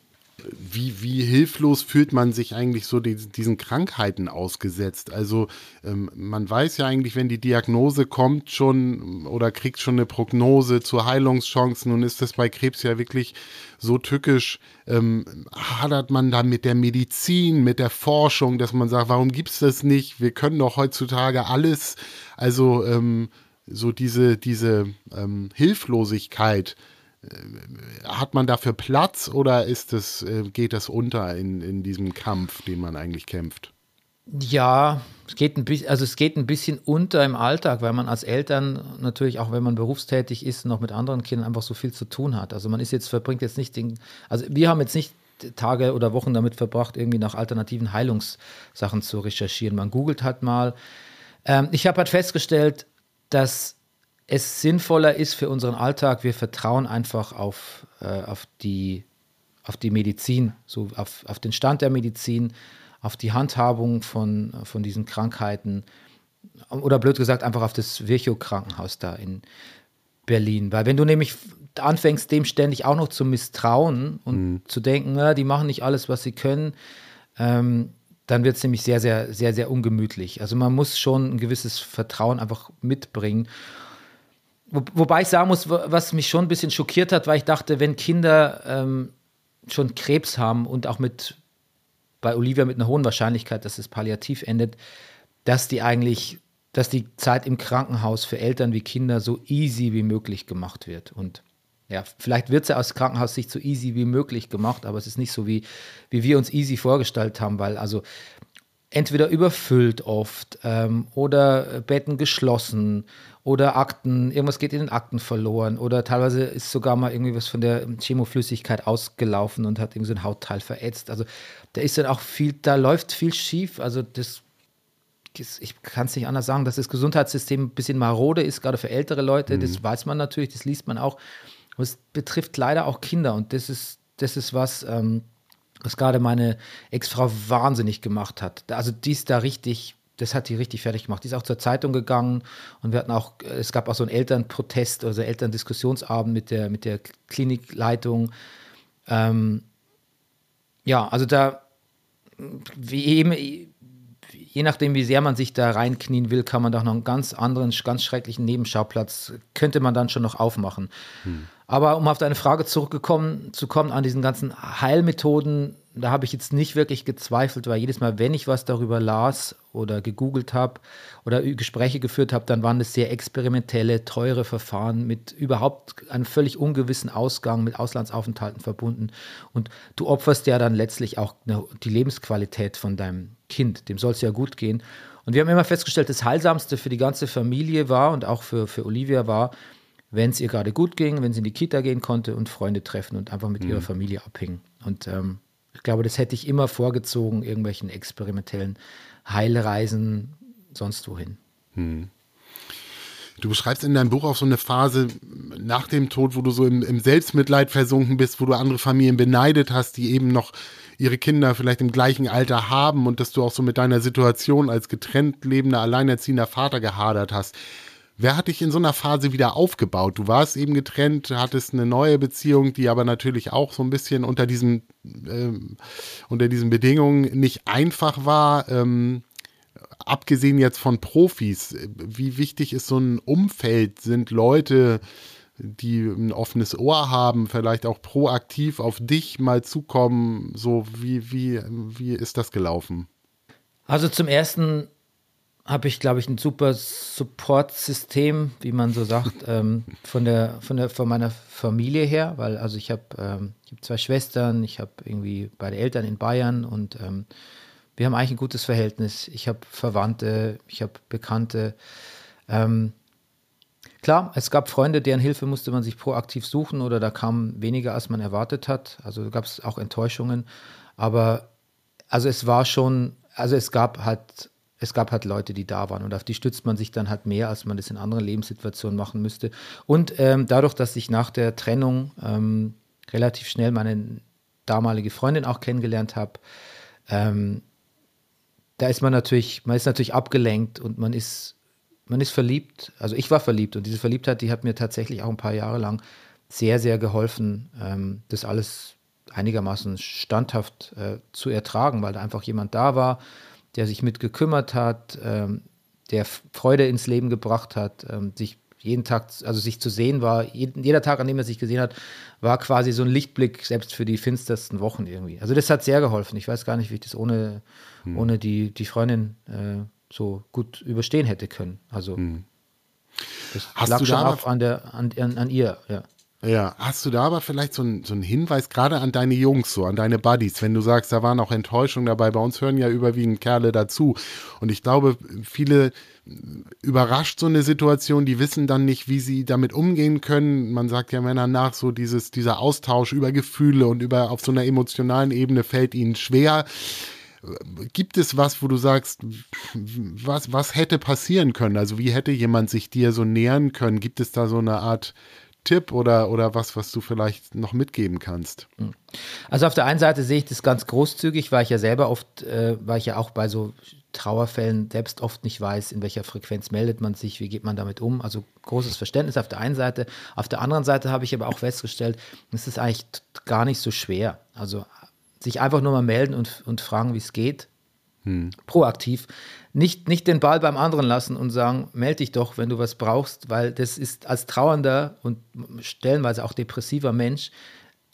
wie, wie hilflos fühlt man sich eigentlich so die, diesen Krankheiten ausgesetzt? Also ähm, man weiß ja eigentlich, wenn die Diagnose kommt schon oder kriegt schon eine Prognose zu Heilungschancen. Nun ist das bei Krebs ja wirklich so tückisch. Ähm, hadert man da mit der Medizin, mit der Forschung, dass man sagt, warum gibt es das nicht? Wir können doch heutzutage alles. Also ähm, so diese, diese ähm, Hilflosigkeit hat man dafür Platz oder ist das, äh, geht das unter in, in diesem Kampf, den man eigentlich kämpft? Ja, es geht ein bisschen, also es geht ein bisschen unter im Alltag, weil man als Eltern natürlich auch, wenn man berufstätig ist, noch mit anderen Kindern einfach so viel zu tun hat. Also man ist jetzt verbringt jetzt nicht den, also wir haben jetzt nicht Tage oder Wochen damit verbracht, irgendwie nach alternativen Heilungssachen zu recherchieren. Man googelt halt mal. Ähm, ich habe halt festgestellt, dass es sinnvoller ist für unseren Alltag, wir vertrauen einfach auf, äh, auf, die, auf die Medizin, so auf, auf den Stand der Medizin, auf die Handhabung von, von diesen Krankheiten oder blöd gesagt einfach auf das Virchow-Krankenhaus da in Berlin. Weil wenn du nämlich anfängst, dem ständig auch noch zu misstrauen und mhm. zu denken, na, die machen nicht alles, was sie können, ähm, dann wird es nämlich sehr, sehr, sehr, sehr ungemütlich. Also man muss schon ein gewisses Vertrauen einfach mitbringen. Wo, wobei ich sagen muss, was mich schon ein bisschen schockiert hat, weil ich dachte, wenn Kinder ähm, schon Krebs haben und auch mit bei Olivia mit einer hohen Wahrscheinlichkeit, dass es palliativ endet, dass die eigentlich, dass die Zeit im Krankenhaus für Eltern wie Kinder so easy wie möglich gemacht wird. Und ja, vielleicht wird sie aus Krankenhaussicht so easy wie möglich gemacht, aber es ist nicht so, wie, wie wir uns easy vorgestellt haben, weil also entweder überfüllt oft ähm, oder Betten geschlossen oder Akten, irgendwas geht in den Akten verloren oder teilweise ist sogar mal irgendwie was von der Chemoflüssigkeit ausgelaufen und hat irgendwie so ein Hautteil verätzt. Also da ist dann auch viel, da läuft viel schief. Also das, ich kann es nicht anders sagen, dass das Gesundheitssystem ein bisschen marode ist, gerade für ältere Leute. Mhm. Das weiß man natürlich, das liest man auch. Aber es betrifft leider auch Kinder und das ist, das ist was, ähm, was gerade meine Ex-Frau wahnsinnig gemacht hat. Also die ist da richtig das hat die richtig fertig gemacht. Die ist auch zur Zeitung gegangen und wir hatten auch, es gab auch so einen Elternprotest, also Elterndiskussionsabend mit der, mit der Klinikleitung. Ähm, ja, also da, wie eben, je nachdem, wie sehr man sich da reinknien will, kann man doch noch einen ganz anderen, ganz schrecklichen Nebenschauplatz, könnte man dann schon noch aufmachen. Hm. Aber um auf deine Frage zurückgekommen zu kommen, an diesen ganzen Heilmethoden, da habe ich jetzt nicht wirklich gezweifelt, weil jedes Mal, wenn ich was darüber las oder gegoogelt habe oder Gespräche geführt habe, dann waren es sehr experimentelle, teure Verfahren mit überhaupt einem völlig ungewissen Ausgang, mit Auslandsaufenthalten verbunden. Und du opferst ja dann letztlich auch eine, die Lebensqualität von deinem Kind. Dem soll es ja gut gehen. Und wir haben immer festgestellt, das Heilsamste für die ganze Familie war und auch für, für Olivia war, wenn es ihr gerade gut ging, wenn sie in die Kita gehen konnte und Freunde treffen und einfach mit mhm. ihrer Familie abhängen. Und ähm, ich glaube, das hätte ich immer vorgezogen, irgendwelchen experimentellen Heilreisen sonst wohin. Hm. Du beschreibst in deinem Buch auch so eine Phase nach dem Tod, wo du so im, im, Selbstmitleid versunken bist, wo du andere Familien beneidet hast, die eben noch ihre Kinder vielleicht im gleichen Alter haben und dass du auch so mit deiner Situation als getrennt lebender, alleinerziehender Vater gehadert hast. Wer hat dich in so einer Phase wieder aufgebaut? Du warst eben getrennt, hattest eine neue Beziehung, die aber natürlich auch so ein bisschen unter diesen, ähm, unter diesen Bedingungen nicht einfach war. Ähm, abgesehen jetzt von Profis, wie wichtig ist so ein Umfeld? Sind Leute, die ein offenes Ohr haben, vielleicht auch proaktiv auf dich mal zukommen? So, wie, wie, wie ist das gelaufen? Also zum ersten habe ich, glaube ich, ein super Support-System, wie man so sagt, ähm, von, der, von, der, von meiner Familie her, weil also ich habe ähm, hab zwei Schwestern, ich habe irgendwie beide Eltern in Bayern und ähm, wir haben eigentlich ein gutes Verhältnis. Ich habe Verwandte, ich habe Bekannte. Ähm, klar, es gab Freunde, deren Hilfe musste man sich proaktiv suchen oder da kam weniger, als man erwartet hat. Also gab es auch Enttäuschungen. Aber also es war schon, also es gab halt, es gab halt Leute, die da waren und auf die stützt man sich dann halt mehr, als man das in anderen Lebenssituationen machen müsste. Und ähm, dadurch, dass ich nach der Trennung ähm, relativ schnell meine damalige Freundin auch kennengelernt habe, ähm, da ist man natürlich, man ist natürlich abgelenkt und man ist, man ist verliebt. Also ich war verliebt und diese Verliebtheit, die hat mir tatsächlich auch ein paar Jahre lang sehr, sehr geholfen, ähm, das alles einigermaßen standhaft äh, zu ertragen, weil da einfach jemand da war, der sich mit gekümmert hat, ähm, der Freude ins Leben gebracht hat, ähm, sich jeden Tag, also sich zu sehen war, jeder Tag, an dem er sich gesehen hat, war quasi so ein Lichtblick, selbst für die finstersten Wochen irgendwie. Also das hat sehr geholfen. Ich weiß gar nicht, wie ich das ohne, hm. ohne die, die Freundin äh, so gut überstehen hätte können. Also hm. das Hast lag schon auch an, der, an, an, an ihr, ja. Ja, hast du da aber vielleicht so einen so Hinweis, gerade an deine Jungs, so an deine Buddies, wenn du sagst, da waren auch Enttäuschungen dabei, bei uns hören ja überwiegend Kerle dazu. Und ich glaube, viele überrascht so eine Situation, die wissen dann nicht, wie sie damit umgehen können. Man sagt ja Männern nach, so dieses, dieser Austausch über Gefühle und über auf so einer emotionalen Ebene fällt ihnen schwer. Gibt es was, wo du sagst, was, was hätte passieren können? Also wie hätte jemand sich dir so nähern können? Gibt es da so eine Art Tipp oder, oder was, was du vielleicht noch mitgeben kannst? Hm. Also auf der einen Seite sehe ich das ganz großzügig, weil ich ja selber oft, äh, weil ich ja auch bei so Trauerfällen selbst oft nicht weiß, in welcher Frequenz meldet man sich, wie geht man damit um. Also großes Verständnis auf der einen Seite. Auf der anderen Seite habe ich aber auch festgestellt, es ist eigentlich gar nicht so schwer. Also sich einfach nur mal melden und, und fragen, wie es geht. Hm. Proaktiv nicht, nicht den Ball beim anderen lassen und sagen, melde dich doch, wenn du was brauchst, weil das ist als trauernder und stellenweise auch depressiver Mensch,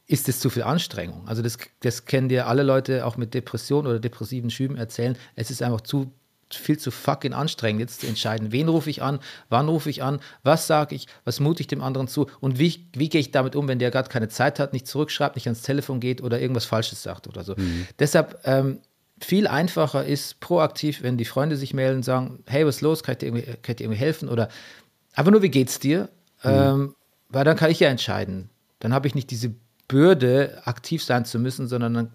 ist es zu viel Anstrengung. Also das, das kennen dir alle Leute auch mit Depressionen oder depressiven Schüben erzählen. Es ist einfach zu viel zu fucking anstrengend, jetzt zu entscheiden, wen rufe ich an, wann rufe ich an, was sage ich, was mute ich dem anderen zu und wie, wie gehe ich damit um, wenn der gerade keine Zeit hat, nicht zurückschreibt, nicht ans Telefon geht oder irgendwas Falsches sagt oder so. Mhm. Deshalb ähm, viel einfacher ist proaktiv, wenn die Freunde sich melden und sagen, hey, was ist los, kann ich dir irgendwie, kann ich dir irgendwie helfen? Oder einfach nur, wie geht's dir? Mhm. Ähm, weil dann kann ich ja entscheiden. Dann habe ich nicht diese Bürde, aktiv sein zu müssen, sondern dann,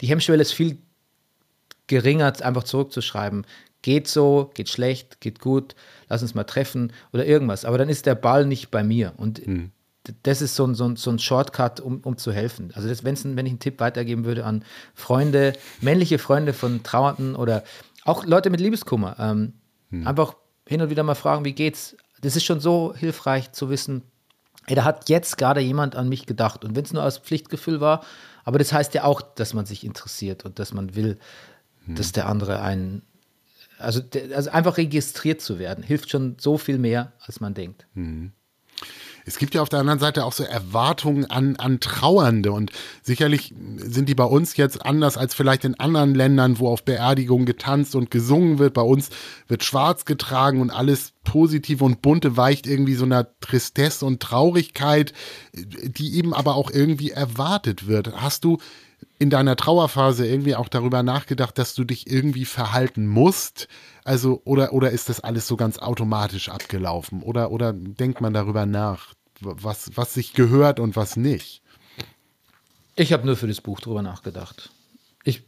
die Hemmschwelle ist viel geringer, einfach zurückzuschreiben. Geht so, geht schlecht, geht gut, lass uns mal treffen oder irgendwas. Aber dann ist der Ball nicht bei mir. Und mhm das ist so ein, so ein, so ein Shortcut, um, um zu helfen. Also das, wenn ich einen Tipp weitergeben würde an Freunde, männliche Freunde von Trauernden oder auch Leute mit Liebeskummer, ähm, hm. einfach hin und wieder mal fragen, wie geht's? Das ist schon so hilfreich zu wissen, ey, da hat jetzt gerade jemand an mich gedacht. Und wenn es nur aus Pflichtgefühl war, aber das heißt ja auch, dass man sich interessiert und dass man will, hm. dass der andere einen, also, also einfach registriert zu werden, hilft schon so viel mehr, als man denkt. Hm. Es gibt ja auf der anderen Seite auch so Erwartungen an, an Trauernde und sicherlich sind die bei uns jetzt anders als vielleicht in anderen Ländern, wo auf Beerdigungen getanzt und gesungen wird. Bei uns wird schwarz getragen und alles positive und bunte weicht irgendwie so einer Tristesse und Traurigkeit, die eben aber auch irgendwie erwartet wird. Hast du in deiner Trauerphase irgendwie auch darüber nachgedacht, dass du dich irgendwie verhalten musst? Also, oder, oder ist das alles so ganz automatisch abgelaufen? Oder, oder denkt man darüber nach, was, was sich gehört und was nicht? Ich habe nur für das Buch drüber nachgedacht. Ich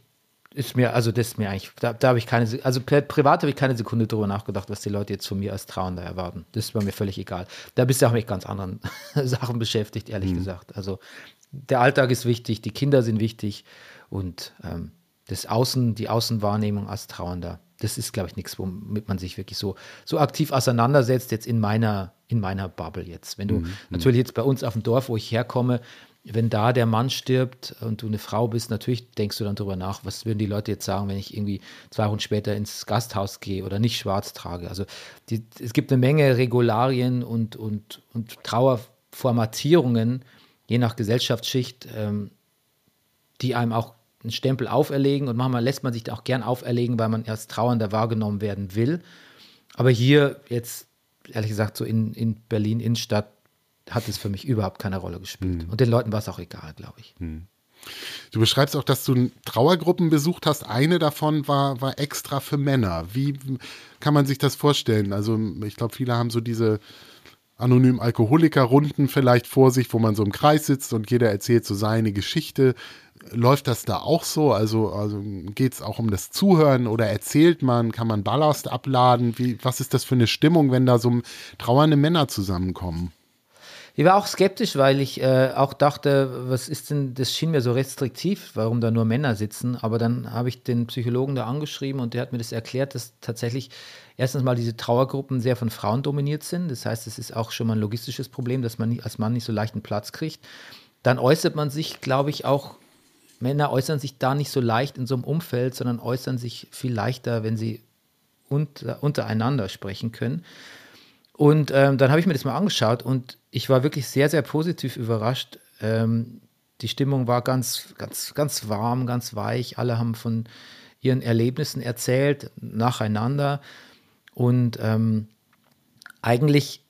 ist mir, also das ist mir eigentlich, da, da habe ich keine, also privat habe ich keine Sekunde drüber nachgedacht, was die Leute jetzt von mir als Trauender erwarten. Das war mir völlig egal. Da bist du auch mit ganz anderen Sachen beschäftigt, ehrlich mhm. gesagt. Also der Alltag ist wichtig, die Kinder sind wichtig und ähm, das Außen, die Außenwahrnehmung als Trauernder. Das ist, glaube ich, nichts, womit man sich wirklich so, so aktiv auseinandersetzt, jetzt in meiner, in meiner Bubble jetzt. Wenn du mhm. natürlich jetzt bei uns auf dem Dorf, wo ich herkomme, wenn da der Mann stirbt und du eine Frau bist, natürlich denkst du dann darüber nach, was würden die Leute jetzt sagen, wenn ich irgendwie zwei Wochen später ins Gasthaus gehe oder nicht schwarz trage. Also die, es gibt eine Menge Regularien und, und, und Trauerformatierungen, je nach Gesellschaftsschicht, ähm, die einem auch einen Stempel auferlegen und manchmal lässt man sich da auch gern auferlegen, weil man erst trauernder wahrgenommen werden will. Aber hier jetzt, ehrlich gesagt, so in, in Berlin Innenstadt hat es für mich überhaupt keine Rolle gespielt. Hm. Und den Leuten war es auch egal, glaube ich. Hm. Du beschreibst auch, dass du Trauergruppen besucht hast. Eine davon war, war extra für Männer. Wie kann man sich das vorstellen? Also ich glaube, viele haben so diese anonymen Alkoholiker-Runden vielleicht vor sich, wo man so im Kreis sitzt und jeder erzählt so seine Geschichte. Läuft das da auch so? Also, also geht es auch um das Zuhören oder erzählt man, kann man Ballast abladen? Wie, was ist das für eine Stimmung, wenn da so trauernde Männer zusammenkommen? Ich war auch skeptisch, weil ich äh, auch dachte, was ist denn, das schien mir so restriktiv, warum da nur Männer sitzen. Aber dann habe ich den Psychologen da angeschrieben und der hat mir das erklärt, dass tatsächlich erstens mal diese Trauergruppen sehr von Frauen dominiert sind. Das heißt, es ist auch schon mal ein logistisches Problem, dass man als Mann nicht so leicht einen Platz kriegt. Dann äußert man sich, glaube ich, auch, Männer äußern sich da nicht so leicht in so einem Umfeld, sondern äußern sich viel leichter, wenn sie unter, untereinander sprechen können. Und ähm, dann habe ich mir das mal angeschaut und ich war wirklich sehr, sehr positiv überrascht. Ähm, die Stimmung war ganz, ganz, ganz warm, ganz weich. Alle haben von ihren Erlebnissen erzählt, nacheinander. Und ähm, eigentlich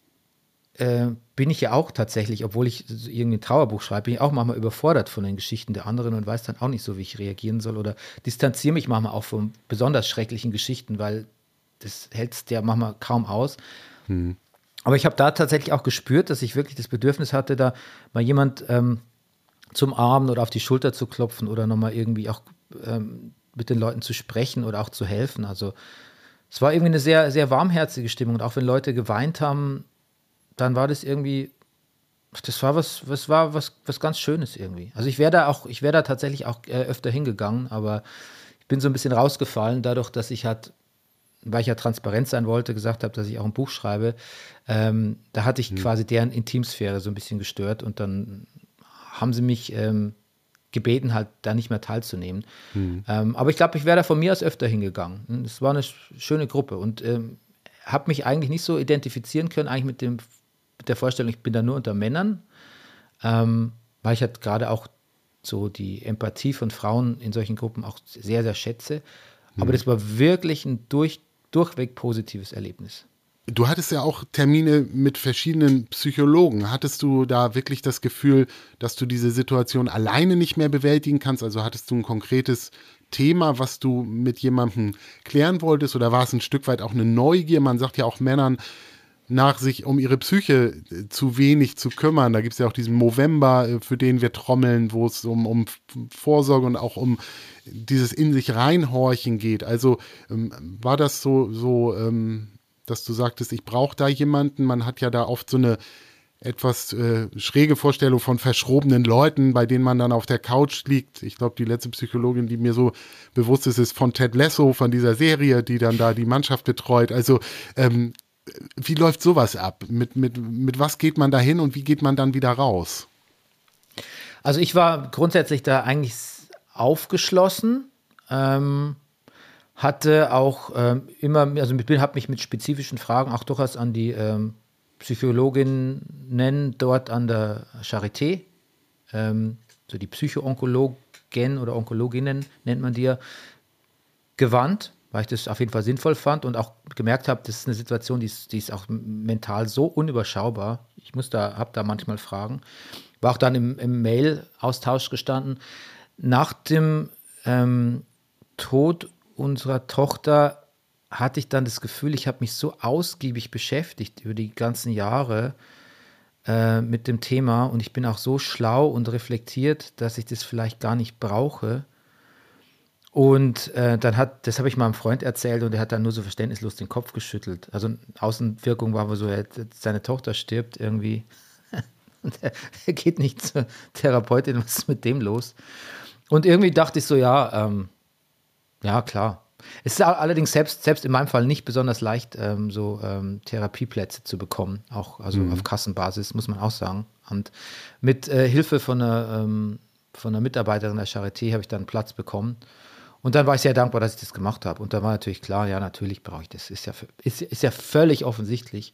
äh, bin ich ja auch tatsächlich, obwohl ich irgendwie ein Trauerbuch schreibe, bin ich auch manchmal überfordert von den Geschichten der anderen und weiß dann auch nicht so, wie ich reagieren soll oder distanziere mich manchmal auch von besonders schrecklichen Geschichten, weil das hältst ja manchmal kaum aus. Hm. Aber ich habe da tatsächlich auch gespürt, dass ich wirklich das Bedürfnis hatte, da mal jemand ähm, zum Arm oder auf die Schulter zu klopfen oder nochmal irgendwie auch ähm, mit den Leuten zu sprechen oder auch zu helfen. Also es war irgendwie eine sehr, sehr warmherzige Stimmung. Und auch wenn Leute geweint haben, dann war das irgendwie, das war was, was war was, was ganz Schönes irgendwie. Also ich wäre da auch, ich wäre da tatsächlich auch äh, öfter hingegangen, aber ich bin so ein bisschen rausgefallen, dadurch, dass ich halt weil ich ja transparent sein wollte, gesagt habe, dass ich auch ein Buch schreibe, ähm, da hatte ich mhm. quasi deren Intimsphäre so ein bisschen gestört und dann haben sie mich ähm, gebeten, halt da nicht mehr teilzunehmen. Mhm. Ähm, aber ich glaube, ich wäre da von mir aus öfter hingegangen. Es war eine schöne Gruppe und ähm, habe mich eigentlich nicht so identifizieren können, eigentlich mit, dem, mit der Vorstellung, ich bin da nur unter Männern, ähm, weil ich halt gerade auch so die Empathie von Frauen in solchen Gruppen auch sehr, sehr schätze. Aber mhm. das war wirklich ein durch, durchweg positives Erlebnis. Du hattest ja auch Termine mit verschiedenen Psychologen. Hattest du da wirklich das Gefühl, dass du diese Situation alleine nicht mehr bewältigen kannst? Also hattest du ein konkretes Thema, was du mit jemandem klären wolltest? Oder war es ein Stück weit auch eine Neugier? Man sagt ja auch Männern, nach sich um ihre Psyche äh, zu wenig zu kümmern. Da gibt es ja auch diesen Movember, äh, für den wir trommeln, wo es um, um Vorsorge und auch um dieses in sich reinhorchen geht. Also ähm, war das so, so ähm, dass du sagtest, ich brauche da jemanden. Man hat ja da oft so eine etwas äh, schräge Vorstellung von verschrobenen Leuten, bei denen man dann auf der Couch liegt. Ich glaube, die letzte Psychologin, die mir so bewusst ist, ist von Ted Lasso, von dieser Serie, die dann da die Mannschaft betreut. Also ähm, wie läuft sowas ab? Mit, mit, mit was geht man da hin und wie geht man dann wieder raus? Also ich war grundsätzlich da eigentlich aufgeschlossen, ähm, hatte auch ähm, immer, also habe mich mit spezifischen Fragen auch durchaus an die ähm, Psychologinnen dort an der Charité, ähm, so die Psychoonkologen oder Onkologinnen nennt man die ja, gewandt weil ich das auf jeden Fall sinnvoll fand und auch gemerkt habe, das ist eine Situation, die ist, die ist auch mental so unüberschaubar. Ich muss da, habe da manchmal Fragen. War auch dann im, im Mail-Austausch gestanden. Nach dem ähm, Tod unserer Tochter hatte ich dann das Gefühl, ich habe mich so ausgiebig beschäftigt über die ganzen Jahre äh, mit dem Thema und ich bin auch so schlau und reflektiert, dass ich das vielleicht gar nicht brauche. Und äh, dann hat, das habe ich meinem Freund erzählt und er hat dann nur so verständnislos den Kopf geschüttelt. Also Außenwirkung war aber so, er, seine Tochter stirbt irgendwie und er, er, geht nicht zur Therapeutin, was ist mit dem los? Und irgendwie dachte ich so, ja, ähm, Ja, klar. Es ist allerdings selbst, selbst in meinem Fall nicht besonders leicht, ähm, so ähm, Therapieplätze zu bekommen, auch also mhm. auf Kassenbasis, muss man auch sagen. Und mit äh, Hilfe von einer, ähm, von einer Mitarbeiterin der Charité habe ich dann einen Platz bekommen. Und dann war ich sehr dankbar, dass ich das gemacht habe. Und da war natürlich klar, ja, natürlich brauche ich das. Ist ja, ist, ist ja völlig offensichtlich.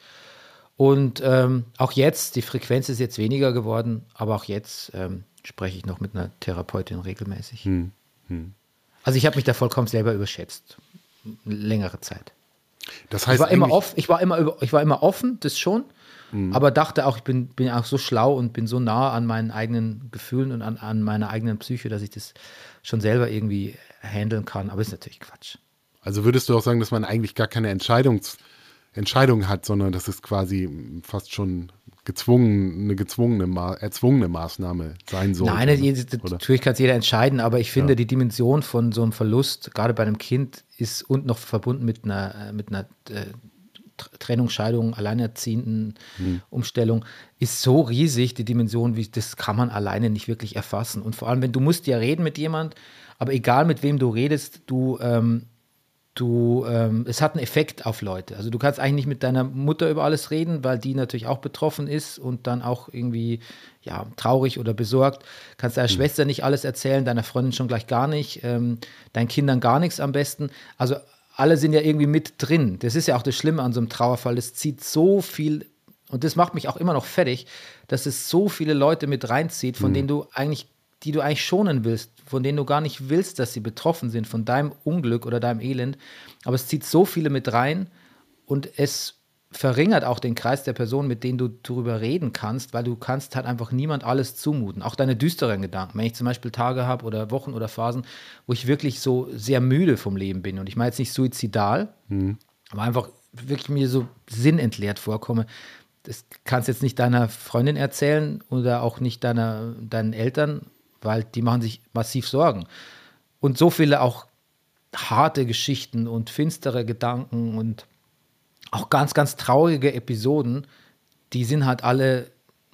Und ähm, auch jetzt, die Frequenz ist jetzt weniger geworden, aber auch jetzt ähm, spreche ich noch mit einer Therapeutin regelmäßig. Hm. Hm. Also ich habe mich da vollkommen selber überschätzt. Längere Zeit. Das heißt, ich war immer offen, ich war immer, ich war immer offen, das schon, mhm. aber dachte auch, ich bin, bin auch so schlau und bin so nah an meinen eigenen Gefühlen und an, an meiner eigenen Psyche, dass ich das schon selber irgendwie handeln kann. Aber ist natürlich Quatsch. Also würdest du auch sagen, dass man eigentlich gar keine Entscheidungs Entscheidung hat, sondern das ist quasi fast schon gezwungen, eine gezwungene, erzwungene Maßnahme sein soll. Nein, natürlich kann es jeder entscheiden, aber ich finde, ja. die Dimension von so einem Verlust, gerade bei einem Kind, ist und noch verbunden mit einer, mit einer äh, Trennung, Scheidung, Alleinerziehenden hm. Umstellung, ist so riesig, die Dimension, wie das kann man alleine nicht wirklich erfassen. Und vor allem, wenn du musst ja reden mit jemand, aber egal mit wem du redest, du ähm, du, ähm, es hat einen Effekt auf Leute. Also du kannst eigentlich nicht mit deiner Mutter über alles reden, weil die natürlich auch betroffen ist und dann auch irgendwie ja traurig oder besorgt. Kannst deiner mhm. Schwester nicht alles erzählen, deiner Freundin schon gleich gar nicht, ähm, deinen Kindern gar nichts am besten. Also alle sind ja irgendwie mit drin. Das ist ja auch das Schlimme an so einem Trauerfall. Es zieht so viel und das macht mich auch immer noch fertig, dass es so viele Leute mit reinzieht, von mhm. denen du eigentlich die du eigentlich schonen willst, von denen du gar nicht willst, dass sie betroffen sind von deinem Unglück oder deinem Elend. Aber es zieht so viele mit rein und es verringert auch den Kreis der Personen, mit denen du darüber reden kannst, weil du kannst halt einfach niemand alles zumuten. Auch deine düsteren Gedanken. Wenn ich zum Beispiel Tage habe oder Wochen oder Phasen, wo ich wirklich so sehr müde vom Leben bin und ich meine jetzt nicht suizidal, mhm. aber einfach wirklich mir so sinnentleert vorkomme, das kannst du jetzt nicht deiner Freundin erzählen oder auch nicht deiner, deinen Eltern weil die machen sich massiv Sorgen. Und so viele auch harte Geschichten und finstere Gedanken und auch ganz, ganz traurige Episoden, die sind halt alle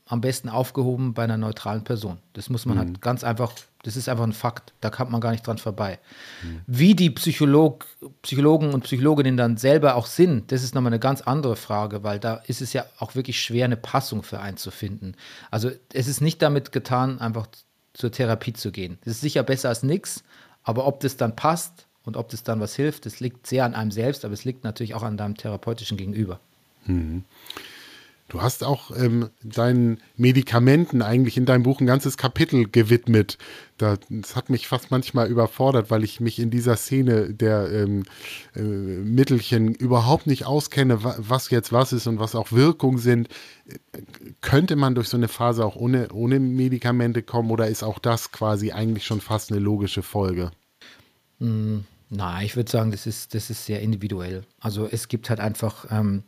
am besten aufgehoben bei einer neutralen Person. Das muss man halt mhm. halt ganz einfach, das ist einfach ein Fakt, da kommt man gar nicht dran vorbei. Mhm. Wie die Psycholog, Psychologen und Psychologinnen dann selber auch sind, das ist nochmal eine ganz andere Frage, weil da ist es ja auch wirklich schwer, eine Passung für einen zu finden. Also es ist nicht damit getan, einfach zur Therapie zu gehen. Das ist sicher besser als nichts, aber ob das dann passt und ob das dann was hilft, das liegt sehr an einem selbst, aber es liegt natürlich auch an deinem therapeutischen Gegenüber. Mhm. Du hast auch ähm, deinen Medikamenten eigentlich in deinem Buch ein ganzes Kapitel gewidmet. Das hat mich fast manchmal überfordert, weil ich mich in dieser Szene der ähm, äh, Mittelchen überhaupt nicht auskenne, was jetzt was ist und was auch Wirkungen sind. Könnte man durch so eine Phase auch ohne, ohne Medikamente kommen oder ist auch das quasi eigentlich schon fast eine logische Folge? Mm, nein, ich würde sagen, das ist, das ist sehr individuell. Also es gibt halt einfach. Ähm,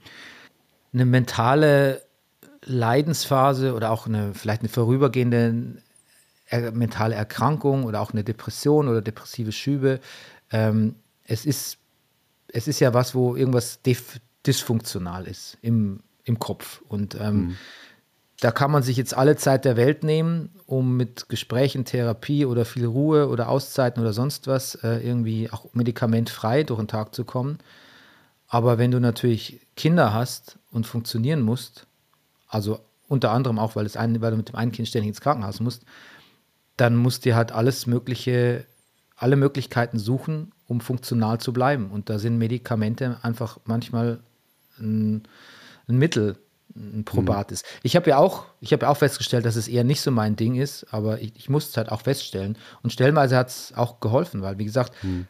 eine mentale Leidensphase oder auch eine, vielleicht eine vorübergehende er mentale Erkrankung oder auch eine Depression oder depressive Schübe. Ähm, es, ist, es ist ja was, wo irgendwas dysfunktional ist im, im Kopf. Und ähm, mhm. Da kann man sich jetzt alle Zeit der Welt nehmen, um mit Gesprächen, Therapie oder viel Ruhe oder Auszeiten oder sonst was äh, irgendwie auch medikamentfrei durch den Tag zu kommen. Aber wenn du natürlich Kinder hast und funktionieren musst, also unter anderem auch, weil, das ein, weil du mit dem einen Kind ständig ins Krankenhaus musst, dann musst du halt alles Mögliche, alle Möglichkeiten suchen, um funktional zu bleiben. Und da sind Medikamente einfach manchmal ein, ein Mittel, ein probates. Mhm. Ich habe ja auch, ich habe ja auch festgestellt, dass es eher nicht so mein Ding ist, aber ich, ich musste es halt auch feststellen. Und stellenweise hat es auch geholfen, weil, wie gesagt, mhm.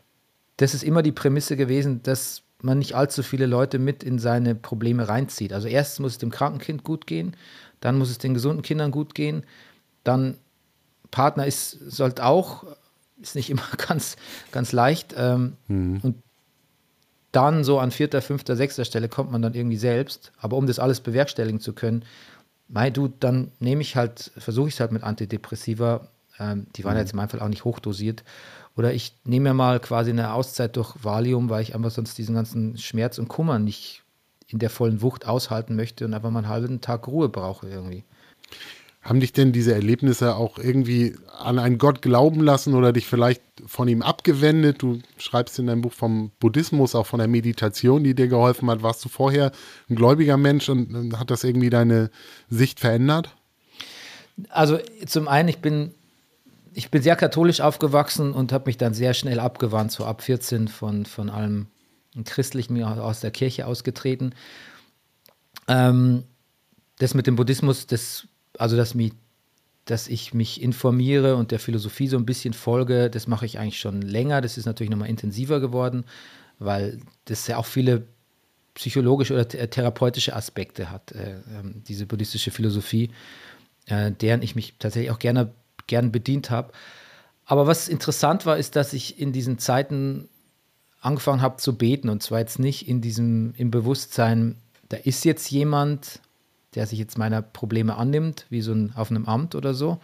das ist immer die Prämisse gewesen, dass man nicht allzu viele Leute mit in seine Probleme reinzieht. Also erst muss es dem kranken Kind gut gehen, dann muss es den gesunden Kindern gut gehen, dann Partner ist, sollte auch, ist nicht immer ganz, ganz leicht. Ähm, mhm. Und dann so an vierter, fünfter, sechster Stelle kommt man dann irgendwie selbst. Aber um das alles bewerkstelligen zu können, mei, du, dann nehme ich halt, versuche ich es halt mit Antidepressiva. Ähm, die waren mhm. jetzt in meinem Fall auch nicht hochdosiert. Oder ich nehme mir mal quasi eine Auszeit durch Valium, weil ich einfach sonst diesen ganzen Schmerz und Kummer nicht in der vollen Wucht aushalten möchte und einfach mal einen halben Tag Ruhe brauche irgendwie. Haben dich denn diese Erlebnisse auch irgendwie an einen Gott glauben lassen oder dich vielleicht von ihm abgewendet? Du schreibst in deinem Buch vom Buddhismus, auch von der Meditation, die dir geholfen hat. Warst du vorher ein gläubiger Mensch und hat das irgendwie deine Sicht verändert? Also zum einen, ich bin, ich bin sehr katholisch aufgewachsen und habe mich dann sehr schnell abgewandt, so ab 14 von, von allem Christlichen aus der Kirche ausgetreten. Ähm, das mit dem Buddhismus, das also dass, mich, dass ich mich informiere und der Philosophie so ein bisschen folge, das mache ich eigentlich schon länger. Das ist natürlich nochmal intensiver geworden, weil das ja auch viele psychologische oder therapeutische Aspekte hat, äh, ähm, diese buddhistische Philosophie, äh, deren ich mich tatsächlich auch gerne gern bedient habe. Aber was interessant war, ist, dass ich in diesen Zeiten angefangen habe zu beten und zwar jetzt nicht in diesem im Bewusstsein, da ist jetzt jemand der sich jetzt meiner Probleme annimmt, wie so ein auf einem Amt oder so,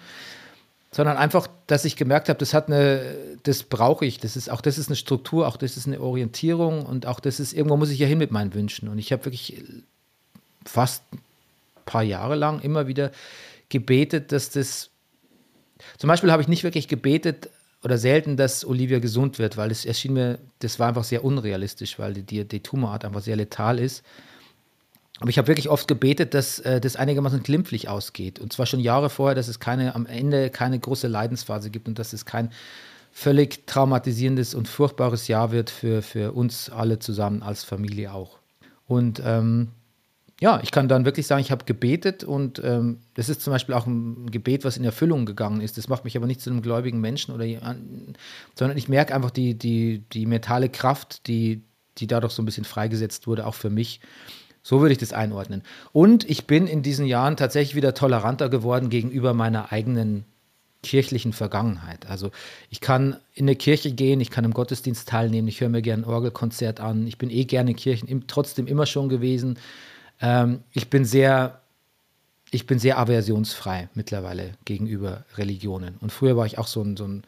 sondern einfach, dass ich gemerkt habe, das hat eine, das brauche ich, das ist auch das ist eine Struktur, auch das ist eine Orientierung und auch das ist irgendwo muss ich ja hin mit meinen Wünschen. Und ich habe wirklich fast ein paar Jahre lang immer wieder gebetet, dass das zum Beispiel habe ich nicht wirklich gebetet oder selten, dass Olivia gesund wird, weil es erschien mir, das war einfach sehr unrealistisch, weil die, die Tumorart einfach sehr letal ist. Aber ich habe wirklich oft gebetet, dass äh, das einigermaßen glimpflich ausgeht. Und zwar schon Jahre vorher, dass es keine, am Ende keine große Leidensphase gibt und dass es kein völlig traumatisierendes und furchtbares Jahr wird für, für uns alle zusammen als Familie auch. Und ähm, ja, ich kann dann wirklich sagen, ich habe gebetet und ähm, das ist zum Beispiel auch ein Gebet, was in Erfüllung gegangen ist. Das macht mich aber nicht zu einem gläubigen Menschen oder sondern ich merke einfach die, die, die mentale Kraft, die, die dadurch so ein bisschen freigesetzt wurde, auch für mich. So würde ich das einordnen. Und ich bin in diesen Jahren tatsächlich wieder toleranter geworden gegenüber meiner eigenen kirchlichen Vergangenheit. Also ich kann in eine Kirche gehen, ich kann im Gottesdienst teilnehmen, ich höre mir gerne ein Orgelkonzert an, ich bin eh gerne in Kirchen, trotzdem immer schon gewesen. Ähm, ich bin sehr, ich bin sehr aversionsfrei mittlerweile gegenüber Religionen. Und früher war ich auch so ein, so ein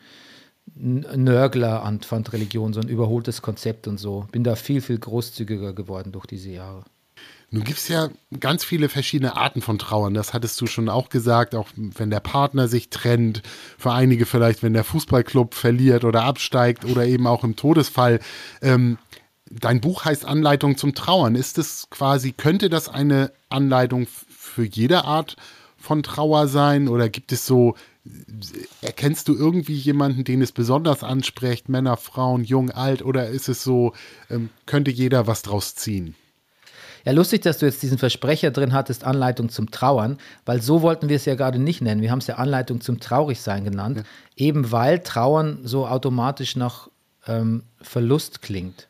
Nörgler an, fand Religion so ein überholtes Konzept und so. Bin da viel, viel großzügiger geworden durch diese Jahre. Nun gibt es ja ganz viele verschiedene Arten von Trauern. Das hattest du schon auch gesagt, auch wenn der Partner sich trennt, für einige vielleicht, wenn der Fußballclub verliert oder absteigt oder eben auch im Todesfall. Ähm, dein Buch heißt Anleitung zum Trauern. Ist es quasi, könnte das eine Anleitung für jede Art von Trauer sein oder gibt es so, erkennst du irgendwie jemanden, den es besonders anspricht, Männer, Frauen, jung, alt oder ist es so, ähm, könnte jeder was draus ziehen? Ja, lustig, dass du jetzt diesen Versprecher drin hattest, Anleitung zum Trauern, weil so wollten wir es ja gerade nicht nennen. Wir haben es ja Anleitung zum Traurigsein genannt, ja. eben weil Trauern so automatisch nach ähm, Verlust klingt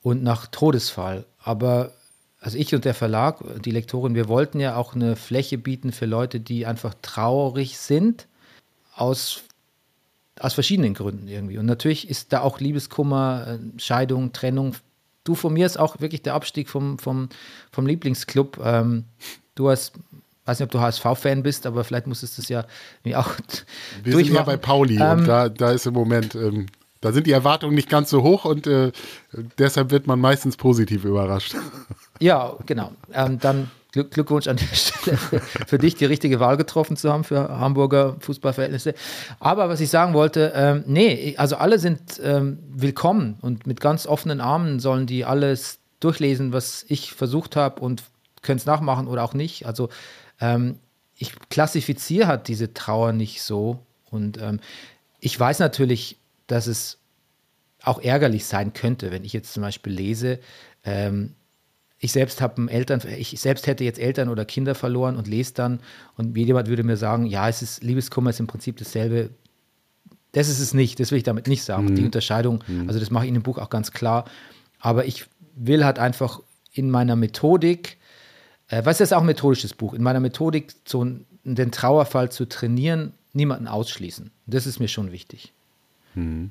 und nach Todesfall. Aber also ich und der Verlag, die Lektorin, wir wollten ja auch eine Fläche bieten für Leute, die einfach traurig sind, aus, aus verschiedenen Gründen irgendwie. Und natürlich ist da auch Liebeskummer, äh, Scheidung, Trennung du von mir ist auch wirklich der Abstieg vom, vom, vom Lieblingsclub. Ähm, du hast, weiß nicht, ob du HSV-Fan bist, aber vielleicht musstest du es ja auch Wir sind ja bei Pauli ähm, und da, da ist im Moment, ähm, da sind die Erwartungen nicht ganz so hoch und äh, deshalb wird man meistens positiv überrascht. Ja, genau. Ähm, dann Glückwunsch an der Stelle für dich, die richtige Wahl getroffen zu haben für Hamburger Fußballverhältnisse. Aber was ich sagen wollte, ähm, nee, also alle sind ähm, willkommen und mit ganz offenen Armen sollen die alles durchlesen, was ich versucht habe und können es nachmachen oder auch nicht. Also ähm, ich klassifiziere halt diese Trauer nicht so und ähm, ich weiß natürlich, dass es auch ärgerlich sein könnte, wenn ich jetzt zum Beispiel lese, ähm, ich selbst habe Eltern, ich selbst hätte jetzt Eltern oder Kinder verloren und lese dann und jemand würde mir sagen, ja, es ist Liebeskummer ist im Prinzip dasselbe. Das ist es nicht, das will ich damit nicht sagen. Mhm. Die Unterscheidung, mhm. also das mache ich in dem Buch auch ganz klar. Aber ich will halt einfach in meiner Methodik, äh, was ist auch ein methodisches Buch, in meiner Methodik so den Trauerfall zu trainieren, niemanden ausschließen. Das ist mir schon wichtig. Mhm.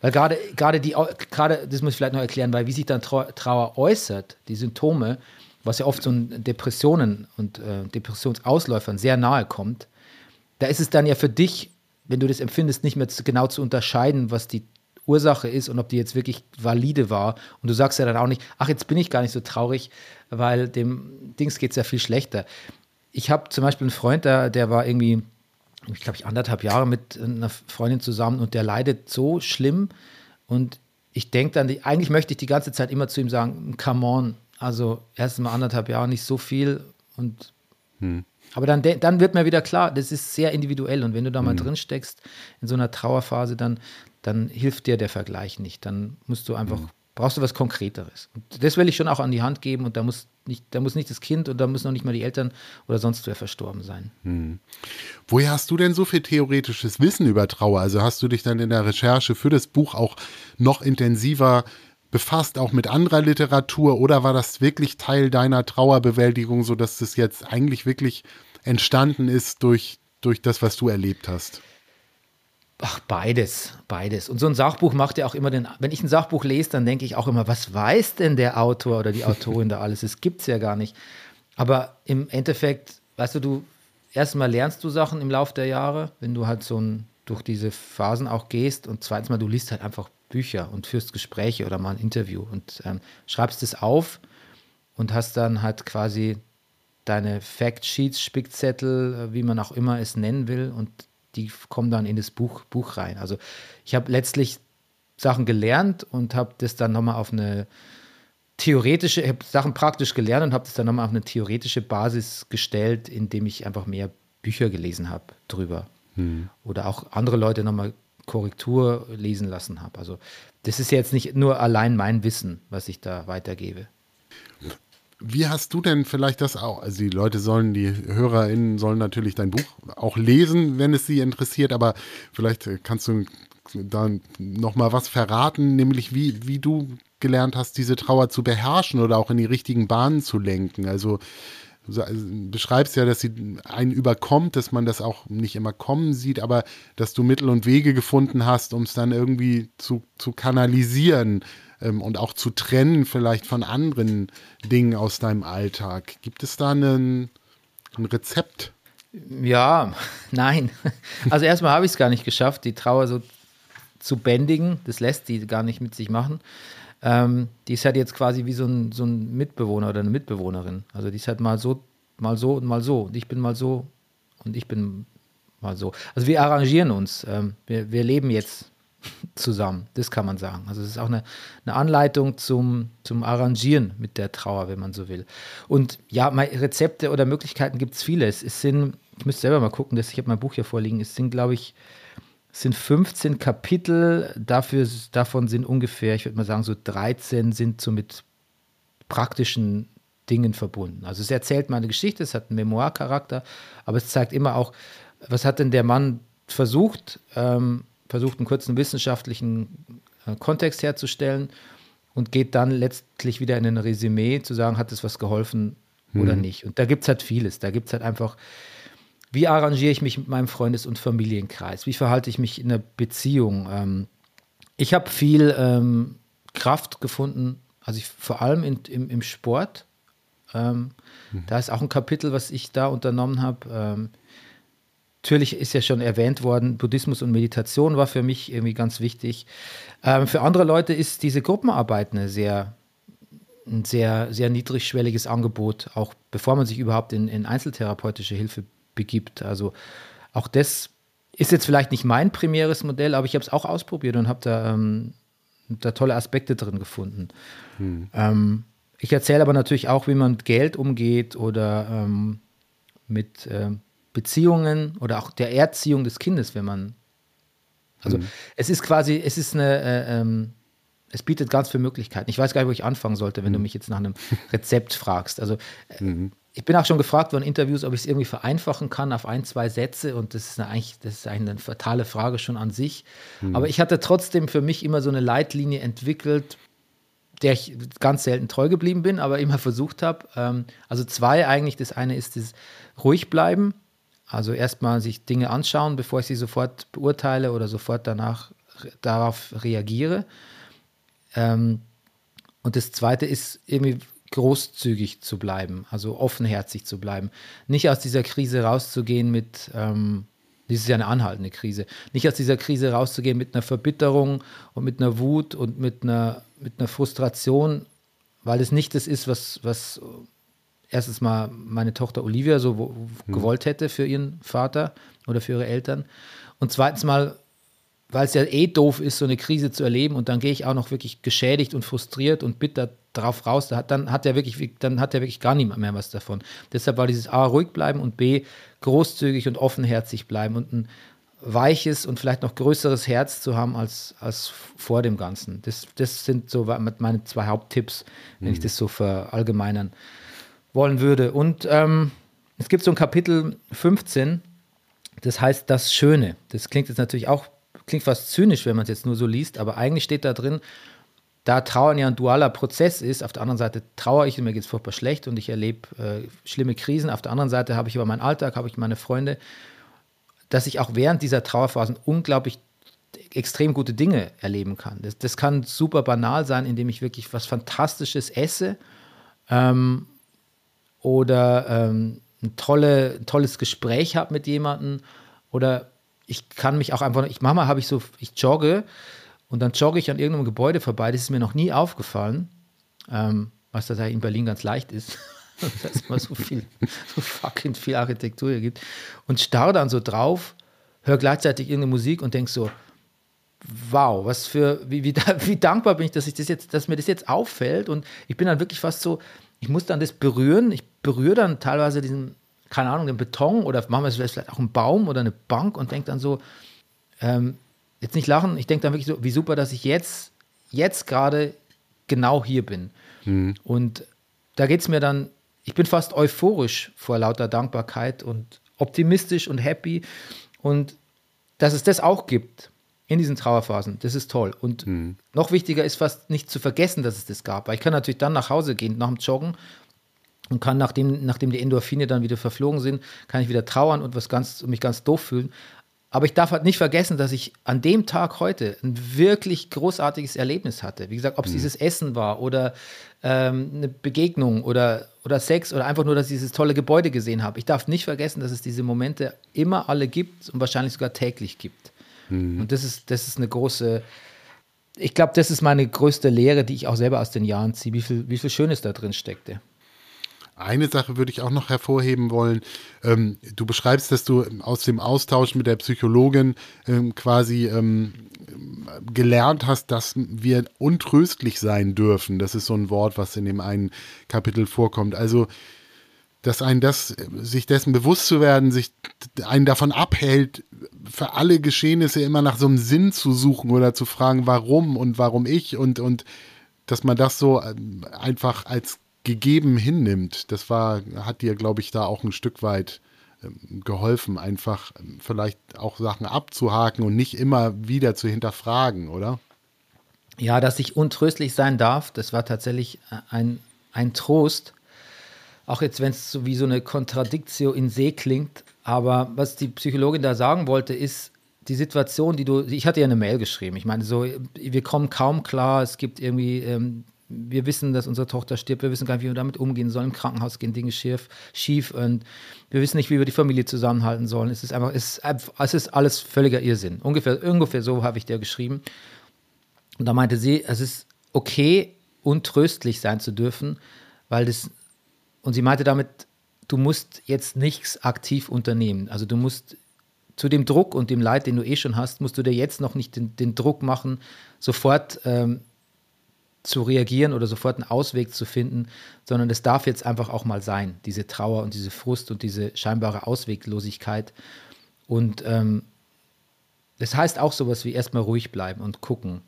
Weil gerade, gerade die, gerade, das muss ich vielleicht noch erklären, weil wie sich dann Trauer äußert, die Symptome, was ja oft so Depressionen und äh, Depressionsausläufern sehr nahe kommt, da ist es dann ja für dich, wenn du das empfindest, nicht mehr zu, genau zu unterscheiden, was die Ursache ist und ob die jetzt wirklich valide war. Und du sagst ja dann auch nicht, ach, jetzt bin ich gar nicht so traurig, weil dem Dings geht es ja viel schlechter. ich habe zum Beispiel einen Freund, der, der war irgendwie, ich glaube, ich anderthalb Jahre mit einer Freundin zusammen und der leidet so schlimm. Und ich denke dann, eigentlich möchte ich die ganze Zeit immer zu ihm sagen, come on, also erst mal anderthalb Jahre nicht so viel und hm. aber dann, dann wird mir wieder klar, das ist sehr individuell und wenn du da mal hm. drin steckst in so einer Trauerphase, dann, dann hilft dir der Vergleich nicht. Dann musst du einfach, hm. Brauchst du was Konkreteres. Und das will ich schon auch an die Hand geben und da muss nicht, da muss nicht das Kind und da müssen noch nicht mal die Eltern oder sonst wer verstorben sein. Hm. Woher hast du denn so viel theoretisches Wissen über Trauer? Also hast du dich dann in der Recherche für das Buch auch noch intensiver befasst, auch mit anderer Literatur, oder war das wirklich Teil deiner Trauerbewältigung, sodass das jetzt eigentlich wirklich entstanden ist durch, durch das, was du erlebt hast? Ach, beides, beides. Und so ein Sachbuch macht ja auch immer den, wenn ich ein Sachbuch lese, dann denke ich auch immer, was weiß denn der Autor oder die Autorin da alles? Das gibt es ja gar nicht. Aber im Endeffekt, weißt du, du erstmal lernst du Sachen im Laufe der Jahre, wenn du halt so ein, durch diese Phasen auch gehst und zweitens mal, du liest halt einfach Bücher und führst Gespräche oder mal ein Interview und ähm, schreibst es auf und hast dann halt quasi deine Factsheets, Spickzettel, äh, wie man auch immer es nennen will und die kommen dann in das Buch, Buch rein. Also ich habe letztlich Sachen gelernt und habe das dann nochmal auf eine theoretische, ich habe Sachen praktisch gelernt und habe das dann nochmal auf eine theoretische Basis gestellt, indem ich einfach mehr Bücher gelesen habe drüber. Hm. Oder auch andere Leute nochmal Korrektur lesen lassen habe. Also das ist jetzt nicht nur allein mein Wissen, was ich da weitergebe. Wie hast du denn vielleicht das auch? Also die Leute sollen, die HörerInnen sollen natürlich dein Buch auch lesen, wenn es sie interessiert, aber vielleicht kannst du da nochmal was verraten, nämlich wie, wie du gelernt hast, diese Trauer zu beherrschen oder auch in die richtigen Bahnen zu lenken. Also du also, beschreibst ja, dass sie einen überkommt, dass man das auch nicht immer kommen sieht, aber dass du Mittel und Wege gefunden hast, um es dann irgendwie zu, zu kanalisieren ähm, und auch zu trennen vielleicht von anderen Dingen aus deinem Alltag. Gibt es da einen, ein Rezept? Ja, nein. Also erstmal habe ich es gar nicht geschafft, die Trauer so zu bändigen. Das lässt die gar nicht mit sich machen. Ähm, die ist halt jetzt quasi wie so ein, so ein Mitbewohner oder eine Mitbewohnerin. Also die ist halt mal so, mal so und mal so. Und ich bin mal so und ich bin mal so. Also wir arrangieren uns. Ähm, wir, wir leben jetzt zusammen. Das kann man sagen. Also es ist auch eine, eine Anleitung zum, zum Arrangieren mit der Trauer, wenn man so will. Und ja, Rezepte oder Möglichkeiten gibt es viele. Es, sind, ich müsste selber mal gucken, dass ich habe mein Buch hier vorliegen. Es sind, glaube ich, sind 15 Kapitel. Dafür, davon sind ungefähr, ich würde mal sagen, so 13 sind so mit praktischen Dingen verbunden. Also es erzählt meine Geschichte, es hat einen Memoircharakter, aber es zeigt immer auch, was hat denn der Mann versucht, ähm, versucht einen kurzen wissenschaftlichen äh, Kontext herzustellen und geht dann letztlich wieder in ein Resümee zu sagen, hat es was geholfen oder mhm. nicht. Und da gibt es halt vieles. Da gibt es halt einfach, wie arrangiere ich mich mit meinem Freundes- und Familienkreis? Wie verhalte ich mich in der Beziehung? Ähm, ich habe viel ähm, Kraft gefunden, also ich, vor allem in, im, im Sport. Ähm, mhm. Da ist auch ein Kapitel, was ich da unternommen habe. Natürlich ist ja schon erwähnt worden, Buddhismus und Meditation war für mich irgendwie ganz wichtig. Ähm, für andere Leute ist diese Gruppenarbeit eine sehr, ein sehr, sehr niedrigschwelliges Angebot, auch bevor man sich überhaupt in, in einzeltherapeutische Hilfe begibt. Also auch das ist jetzt vielleicht nicht mein primäres Modell, aber ich habe es auch ausprobiert und habe da, ähm, da tolle Aspekte drin gefunden. Hm. Ähm, ich erzähle aber natürlich auch, wie man mit Geld umgeht oder ähm, mit ähm, Beziehungen oder auch der Erziehung des Kindes, wenn man. Also mhm. es ist quasi, es ist eine, äh, ähm, es bietet ganz viele Möglichkeiten. Ich weiß gar nicht, wo ich anfangen sollte, wenn mhm. du mich jetzt nach einem Rezept fragst. Also äh, mhm. ich bin auch schon gefragt worden in Interviews, ob ich es irgendwie vereinfachen kann auf ein, zwei Sätze und das ist eine, eigentlich, das ist eigentlich eine fatale Frage schon an sich. Mhm. Aber ich hatte trotzdem für mich immer so eine Leitlinie entwickelt, der ich ganz selten treu geblieben bin, aber immer versucht habe. Ähm, also zwei eigentlich. Das eine ist das ruhig bleiben also erstmal sich Dinge anschauen, bevor ich sie sofort beurteile oder sofort danach darauf reagiere. Ähm, und das Zweite ist irgendwie großzügig zu bleiben, also offenherzig zu bleiben. Nicht aus dieser Krise rauszugehen mit, ähm, das ist ja eine anhaltende Krise, nicht aus dieser Krise rauszugehen mit einer Verbitterung und mit einer Wut und mit einer, mit einer Frustration, weil es nicht das ist, was, was erstens mal meine Tochter Olivia so Hm. gewollt hätte für ihren Vater oder für ihre Eltern. Und zweitens mal, weil es ja eh doof ist, so eine Krise zu erleben und dann gehe ich auch noch wirklich geschädigt und frustriert und bitter drauf raus, dann hat er wirklich, dann hat er wirklich gar niemand mehr was davon. Deshalb war dieses A, ruhig bleiben und B, großzügig und offenherzig bleiben und ein weiches und vielleicht noch größeres Herz zu haben als, als vor dem Ganzen. Das, das sind so meine zwei Haupttipps, wenn ich das so verallgemeinern wollen würde. Und ähm, es gibt so ein Kapitel 15, das heißt das Schöne. Das klingt jetzt natürlich auch, klingt fast zynisch, wenn man es jetzt nur so liest, aber eigentlich steht da drin, da Trauern ja ein dualer Prozess ist, auf der anderen Seite trauere ich und mir geht es furchtbar schlecht und ich erlebe äh, schlimme Krisen. Auf der anderen Seite habe ich aber meinen Alltag, habe ich meine Freunde, dass ich auch während dieser Trauerphasen unglaublich extrem gute Dinge erleben kann. Das, das kann super banal sein, indem ich wirklich was Fantastisches esse ähm, oder ähm, ein, tolle, tolles Gespräch habe mit jemandem oder ich kann mich auch einfach, ich manchmal habe ich so, ich jogge und dann jogge ich an irgendeinem Gebäude vorbei, das ist mir noch nie aufgefallen, ähm, was da in Berlin ganz leicht ist, dass es mal so viel, so fucking viel Architektur hier gibt und starre dann so drauf, höre gleichzeitig irgendeine Musik und denke so, wow, was für, wie, wie, wie dankbar bin ich, dass ich das jetzt, dass mir das jetzt auffällt und ich bin dann wirklich fast so, ich muss dann das berühren, ich berühre dann teilweise diesen, keine Ahnung, den Beton oder machen wir es vielleicht auch einen Baum oder eine Bank und denke dann so, ähm, jetzt nicht lachen, ich denke dann wirklich so, wie super, dass ich jetzt, jetzt gerade genau hier bin. Mhm. Und da geht es mir dann, ich bin fast euphorisch vor lauter Dankbarkeit und optimistisch und happy und dass es das auch gibt in diesen Trauerphasen, das ist toll. Und mhm. noch wichtiger ist fast nicht zu vergessen, dass es das gab. Weil ich kann natürlich dann nach Hause gehen, nach dem Joggen und kann, nachdem, nachdem die Endorphine dann wieder verflogen sind, kann ich wieder trauern und was ganz, mich ganz doof fühlen. Aber ich darf halt nicht vergessen, dass ich an dem Tag heute ein wirklich großartiges Erlebnis hatte. Wie gesagt, ob es mhm. dieses Essen war oder ähm, eine Begegnung oder, oder Sex oder einfach nur, dass ich dieses tolle Gebäude gesehen habe. Ich darf nicht vergessen, dass es diese Momente immer alle gibt und wahrscheinlich sogar täglich gibt. Mhm. Und das ist, das ist eine große, ich glaube, das ist meine größte Lehre, die ich auch selber aus den Jahren ziehe, wie viel, wie viel Schönes da drin steckte. Eine Sache würde ich auch noch hervorheben wollen. Ähm, du beschreibst, dass du aus dem Austausch mit der Psychologin ähm, quasi ähm, gelernt hast, dass wir untröstlich sein dürfen. Das ist so ein Wort, was in dem einen Kapitel vorkommt. Also dass einen das, sich dessen bewusst zu werden, sich einen davon abhält, für alle Geschehnisse immer nach so einem Sinn zu suchen oder zu fragen, warum und warum ich und, und dass man das so ähm, einfach als gegeben hinnimmt. Das war, hat dir, glaube ich, da auch ein Stück weit ähm, geholfen, einfach ähm, vielleicht auch Sachen abzuhaken und nicht immer wieder zu hinterfragen, oder? Ja, dass ich untröstlich sein darf, das war tatsächlich äh, ein, ein Trost, auch jetzt, wenn es so wie so eine Kontradiktio in See klingt, aber was die Psychologin da sagen wollte, ist, die Situation, die du, ich hatte ja eine Mail geschrieben. Ich meine, so, wir kommen kaum klar. Es gibt irgendwie, ähm, wir wissen, dass unsere Tochter stirbt. Wir wissen gar nicht, wie wir damit umgehen sollen. Im Krankenhaus gehen Dinge schief, schief und wir wissen nicht, wie wir die Familie zusammenhalten sollen. Es ist einfach, es, es ist alles völliger Irrsinn. Ungefähr, ungefähr so habe ich dir geschrieben. Und da meinte sie, es ist okay, untröstlich sein zu dürfen, weil das und sie meinte damit, du musst jetzt nichts aktiv unternehmen. Also du musst zu dem Druck und dem Leid, den du eh schon hast, musst du dir jetzt noch nicht den, den Druck machen, sofort ähm, zu reagieren oder sofort einen Ausweg zu finden, sondern es darf jetzt einfach auch mal sein, diese Trauer und diese Frust und diese scheinbare Ausweglosigkeit. Und ähm, das heißt auch sowas wie erstmal ruhig bleiben und gucken.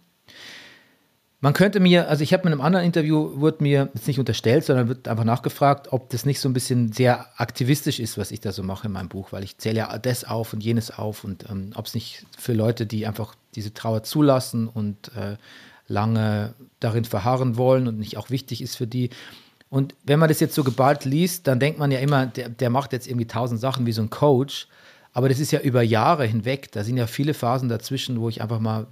Man könnte mir, also ich habe in einem anderen Interview, wurde mir jetzt nicht unterstellt, sondern wird einfach nachgefragt, ob das nicht so ein bisschen sehr aktivistisch ist, was ich da so mache in meinem Buch, weil ich zähle ja das auf und jenes auf und ähm, ob es nicht für Leute, die einfach diese Trauer zulassen und äh, lange darin verharren wollen und nicht auch wichtig ist für die. Und wenn man das jetzt so geballt liest, dann denkt man ja immer, der, der macht jetzt irgendwie tausend Sachen wie so ein Coach. Aber das ist ja über Jahre hinweg. Da sind ja viele Phasen dazwischen, wo ich einfach mal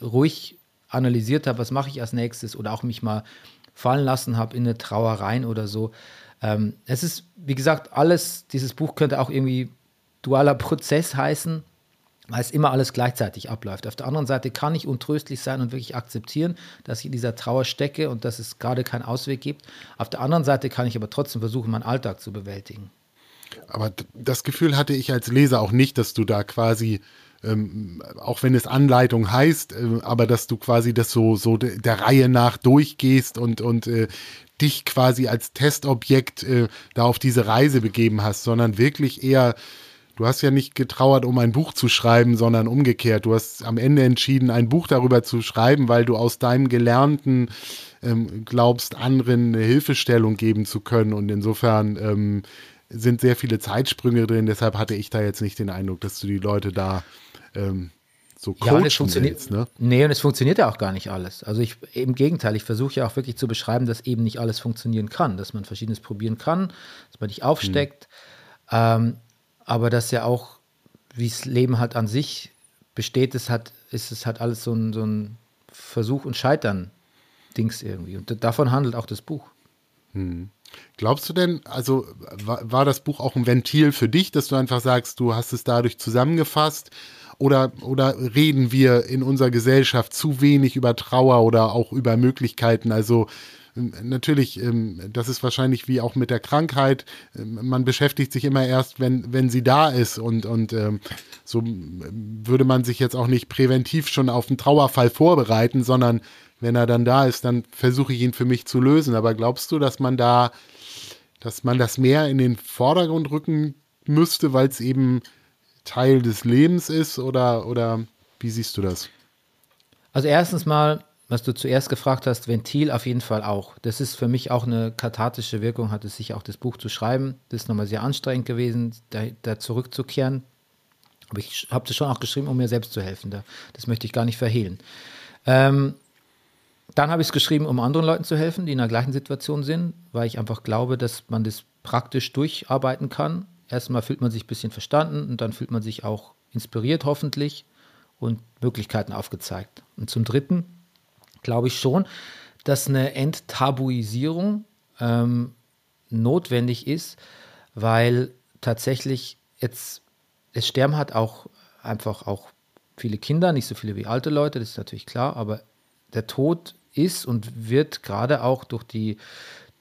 ruhig analysiert habe, was mache ich als nächstes oder auch mich mal fallen lassen habe in eine Trauer rein oder so. Ähm, es ist, wie gesagt, alles, dieses Buch könnte auch irgendwie dualer Prozess heißen. weil es immer alles gleichzeitig abläuft. Auf der anderen Seite kann ich untröstlich sein und wirklich akzeptieren, dass ich in dieser Trauer stecke und dass es gerade keinen Ausweg gibt. Auf der anderen Seite kann ich aber trotzdem versuchen, meinen Alltag zu bewältigen. Aber das Gefühl hatte ich als Leser auch nicht, dass du da quasi, ähm, auch wenn es Anleitung heißt, äh, aber dass du quasi das so, so de, der Reihe nach durchgehst und, und äh, dich quasi als Testobjekt äh, da auf diese Reise begeben hast, sondern wirklich eher Du hast ja nicht getrauert, um ein Buch zu schreiben, sondern umgekehrt. Du hast am Ende entschieden, ein Buch darüber zu schreiben, weil du aus deinem Gelernten ähm, glaubst, anderen eine Hilfestellung geben zu können. Und insofern ähm, sind sehr viele Zeitsprünge drin. Deshalb hatte ich da jetzt nicht den Eindruck, dass du die Leute da ähm, so ja, und es funktioniert, ne? Nee, und es funktioniert ja auch gar nicht alles. Also ich, im Gegenteil, ich versuche ja auch wirklich zu beschreiben, dass eben nicht alles funktionieren kann, dass man Verschiedenes probieren kann, dass man nicht aufsteckt. Hm. Ähm, aber dass ja auch, wie das Leben halt an sich besteht, ist, hat, ist es halt alles so ein, so ein Versuch und Scheitern-Dings irgendwie. Und davon handelt auch das Buch. Hm. Glaubst du denn, also war, war, das Buch auch ein Ventil für dich, dass du einfach sagst, du hast es dadurch zusammengefasst? Oder, oder reden wir in unserer Gesellschaft zu wenig über Trauer oder auch über Möglichkeiten? Also natürlich, ähm, das ist wahrscheinlich wie auch mit der Krankheit. Ähm, man beschäftigt sich immer erst, wenn, wenn sie da ist. Und, und ähm, so würde man sich jetzt auch nicht präventiv schon auf einen Trauerfall vorbereiten, sondern wenn er dann da ist, dann versuche ich ihn für mich zu lösen. Aber glaubst du, dass man da, dass man das mehr in den Vordergrund rücken müsste, weil es eben Teil des Lebens ist? Oder, oder wie siehst du das? Also erstens mal was du zuerst gefragt hast, Ventil auf jeden Fall auch. Das ist für mich auch eine kathartische Wirkung, hat es sich auch das Buch zu schreiben. Das ist nochmal sehr anstrengend gewesen, da, da zurückzukehren. Aber ich habe das schon auch geschrieben, um mir selbst zu helfen. Da, das möchte ich gar nicht verhehlen. Ähm, dann habe ich es geschrieben, um anderen Leuten zu helfen, die in der gleichen Situation sind, weil ich einfach glaube, dass man das praktisch durcharbeiten kann. Erstmal fühlt man sich ein bisschen verstanden und dann fühlt man sich auch inspiriert hoffentlich und Möglichkeiten aufgezeigt. Und zum Dritten glaube ich schon, dass eine Enttabuisierung ähm, notwendig ist, weil tatsächlich jetzt, es sterben hat auch einfach auch viele Kinder, nicht so viele wie alte Leute, das ist natürlich klar, aber der Tod ist und wird gerade auch durch die,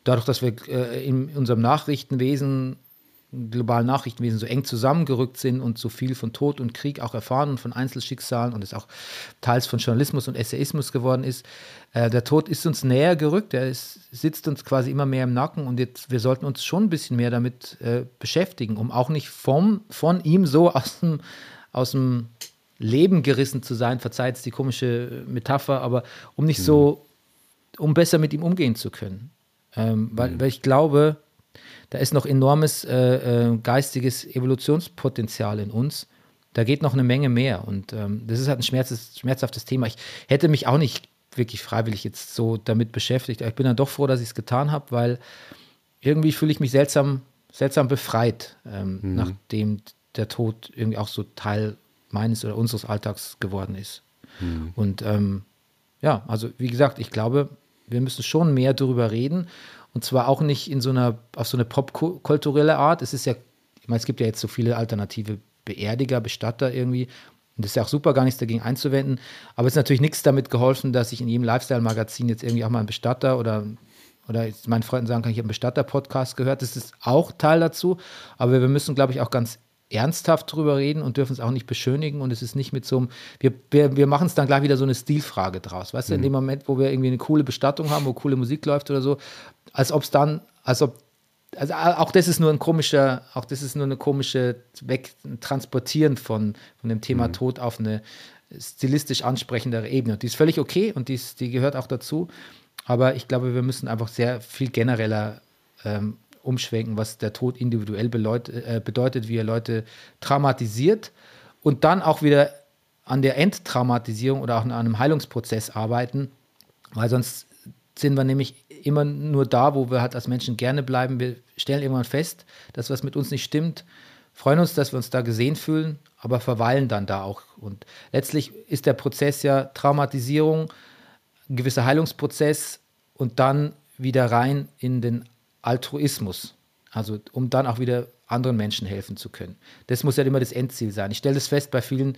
dadurch, dass wir äh, in unserem Nachrichtenwesen globalen Nachrichtenwesen so eng zusammengerückt sind und so viel von Tod und Krieg auch erfahren und von Einzelschicksalen und es auch teils von Journalismus und Essayismus geworden ist. Äh, der Tod ist uns näher gerückt, er ist, sitzt uns quasi immer mehr im Nacken und jetzt, wir sollten uns schon ein bisschen mehr damit äh, beschäftigen, um auch nicht vom, von ihm so aus dem, aus dem Leben gerissen zu sein, verzeiht die komische Metapher, aber um nicht mhm. so, um besser mit ihm umgehen zu können. Ähm, weil, mhm. weil ich glaube, da ist noch enormes äh, äh, geistiges Evolutionspotenzial in uns. Da geht noch eine Menge mehr. Und ähm, das ist halt ein schmerzes, schmerzhaftes Thema. Ich hätte mich auch nicht wirklich freiwillig jetzt so damit beschäftigt. Aber ich bin dann doch froh, dass ich es getan habe, weil irgendwie fühle ich mich seltsam, seltsam befreit, ähm, mhm. nachdem der Tod irgendwie auch so Teil meines oder unseres Alltags geworden ist. Mhm. Und ähm, ja, also wie gesagt, ich glaube, wir müssen schon mehr darüber reden. Und zwar auch nicht in so einer, auf so eine popkulturelle Art. Es ist ja, ich meine, es gibt ja jetzt so viele alternative Beerdiger, Bestatter irgendwie. Und das ist ja auch super, gar nichts dagegen einzuwenden. Aber es ist natürlich nichts damit geholfen, dass ich in jedem Lifestyle-Magazin jetzt irgendwie auch mal einen Bestatter oder, oder meinen Freunden sagen kann, ich habe einen Bestatter-Podcast gehört. Das ist auch Teil dazu. Aber wir müssen, glaube ich, auch ganz ernsthaft drüber reden und dürfen es auch nicht beschönigen. Und es ist nicht mit so einem, wir, wir, wir machen es dann gleich wieder so eine Stilfrage draus. Weißt mhm. du, in dem Moment, wo wir irgendwie eine coole Bestattung haben, wo coole Musik läuft oder so, als ob es dann, als ob, also auch das ist nur ein komischer, auch das ist nur eine komische Wegtransportieren von, von dem Thema mhm. Tod auf eine stilistisch ansprechendere Ebene. Und die ist völlig okay und die, ist, die gehört auch dazu. Aber ich glaube, wir müssen einfach sehr viel genereller ähm, umschwenken, was der Tod individuell äh, bedeutet, wie er Leute traumatisiert und dann auch wieder an der Enttraumatisierung oder auch an einem Heilungsprozess arbeiten, weil sonst sind wir nämlich immer nur da, wo wir halt als Menschen gerne bleiben. Wir stellen irgendwann fest, dass was mit uns nicht stimmt, freuen uns, dass wir uns da gesehen fühlen, aber verweilen dann da auch. Und letztlich ist der Prozess ja Traumatisierung, ein gewisser Heilungsprozess und dann wieder rein in den Altruismus. Also um dann auch wieder anderen Menschen helfen zu können. Das muss ja immer das Endziel sein. Ich stelle das fest bei vielen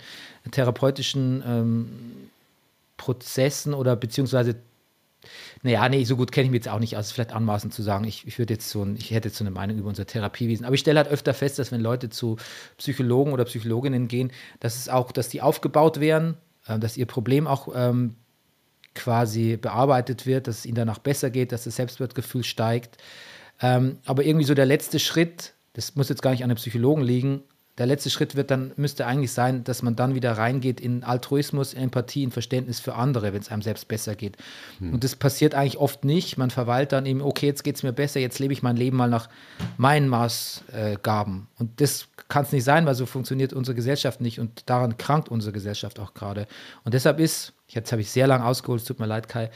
therapeutischen ähm, Prozessen oder beziehungsweise naja, nee, so gut kenne ich mich jetzt auch nicht aus. Vielleicht anmaßend zu sagen, ich, ich würde jetzt so ein, ich hätte jetzt so eine Meinung über unser Therapiewesen. Aber ich stelle halt öfter fest, dass wenn Leute zu Psychologen oder Psychologinnen gehen, dass es auch, dass die aufgebaut werden, äh, dass ihr Problem auch ähm, quasi bearbeitet wird, dass es ihnen danach besser geht, dass das Selbstwertgefühl steigt. Ähm, aber irgendwie so der letzte Schritt, das muss jetzt gar nicht an einem Psychologen liegen, der letzte Schritt wird dann, müsste eigentlich sein, dass man dann wieder reingeht in Altruismus, in Empathie, in Verständnis für andere, wenn es einem selbst besser geht. Hm. Und das passiert eigentlich oft nicht. Man verweilt dann eben, okay, jetzt geht es mir besser, jetzt lebe ich mein Leben mal nach meinen Maßgaben. Und das kann es nicht sein, weil so funktioniert unsere Gesellschaft nicht und daran krankt unsere Gesellschaft auch gerade. Und deshalb ist, jetzt habe ich sehr lange ausgeholt, es tut mir leid, Kai,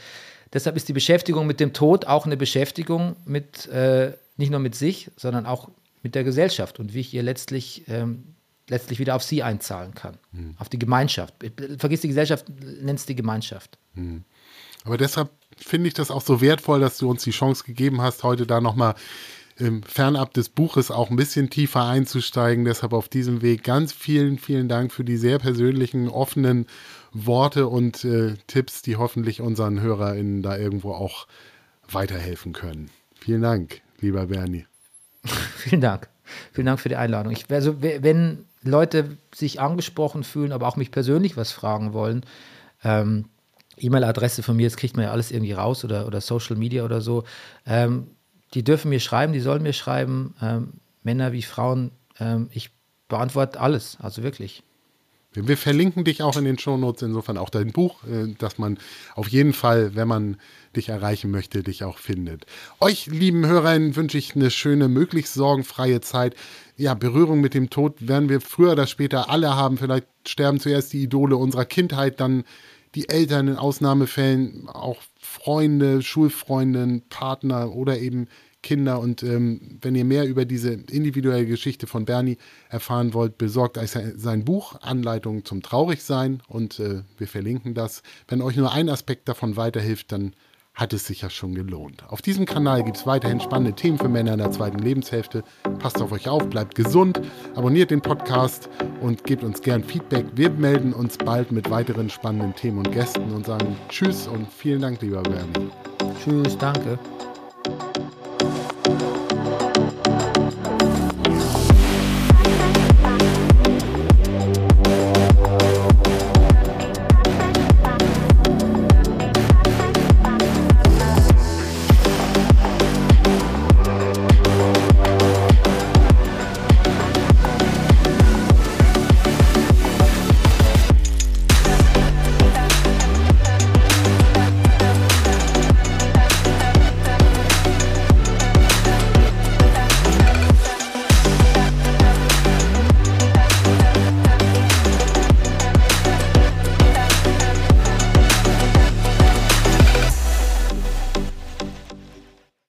deshalb ist die Beschäftigung mit dem Tod auch eine Beschäftigung mit, äh, nicht nur mit sich, sondern auch mit der Gesellschaft und wie ich ihr letztlich, ähm, letztlich wieder auf sie einzahlen kann, hm. auf die Gemeinschaft. Vergiss die Gesellschaft, nennst die Gemeinschaft. Hm. Aber deshalb finde ich das auch so wertvoll, dass du uns die Chance gegeben hast, heute da nochmal ähm, fernab des Buches auch ein bisschen tiefer einzusteigen. Deshalb auf diesem Weg ganz vielen, vielen Dank für die sehr persönlichen, offenen Worte und äh, Tipps, die hoffentlich unseren HörerInnen da irgendwo auch weiterhelfen können. Vielen Dank, lieber Bernie. Vielen Dank. Vielen Dank für die Einladung. Ich, also, wenn Leute sich angesprochen fühlen, aber auch mich persönlich was fragen wollen, ähm, E-Mail-Adresse von mir, das kriegt man ja alles irgendwie raus oder, oder Social Media oder so. Ähm, die dürfen mir schreiben, die sollen mir schreiben, ähm, Männer wie Frauen. Ähm, ich beantworte alles, also wirklich. Wir verlinken dich auch in den Shownotes, insofern auch dein Buch, äh, dass man auf jeden Fall, wenn man dich erreichen möchte, dich auch findet. Euch, lieben Hörern, wünsche ich eine schöne, möglichst sorgenfreie Zeit. Ja, Berührung mit dem Tod werden wir früher oder später alle haben. Vielleicht sterben zuerst die Idole unserer Kindheit, dann die Eltern in Ausnahmefällen, auch Freunde, Schulfreundinnen, Partner oder eben Kinder. Und ähm, wenn ihr mehr über diese individuelle Geschichte von Bernie erfahren wollt, besorgt euch sein Buch Anleitung zum Traurigsein und äh, wir verlinken das. Wenn euch nur ein Aspekt davon weiterhilft, dann hat es sich ja schon gelohnt. Auf diesem Kanal gibt es weiterhin spannende Themen für Männer in der zweiten Lebenshälfte. Passt auf euch auf, bleibt gesund, abonniert den Podcast und gebt uns gern Feedback. Wir melden uns bald mit weiteren spannenden Themen und Gästen und sagen Tschüss und vielen Dank, lieber Bernie. Tschüss, danke.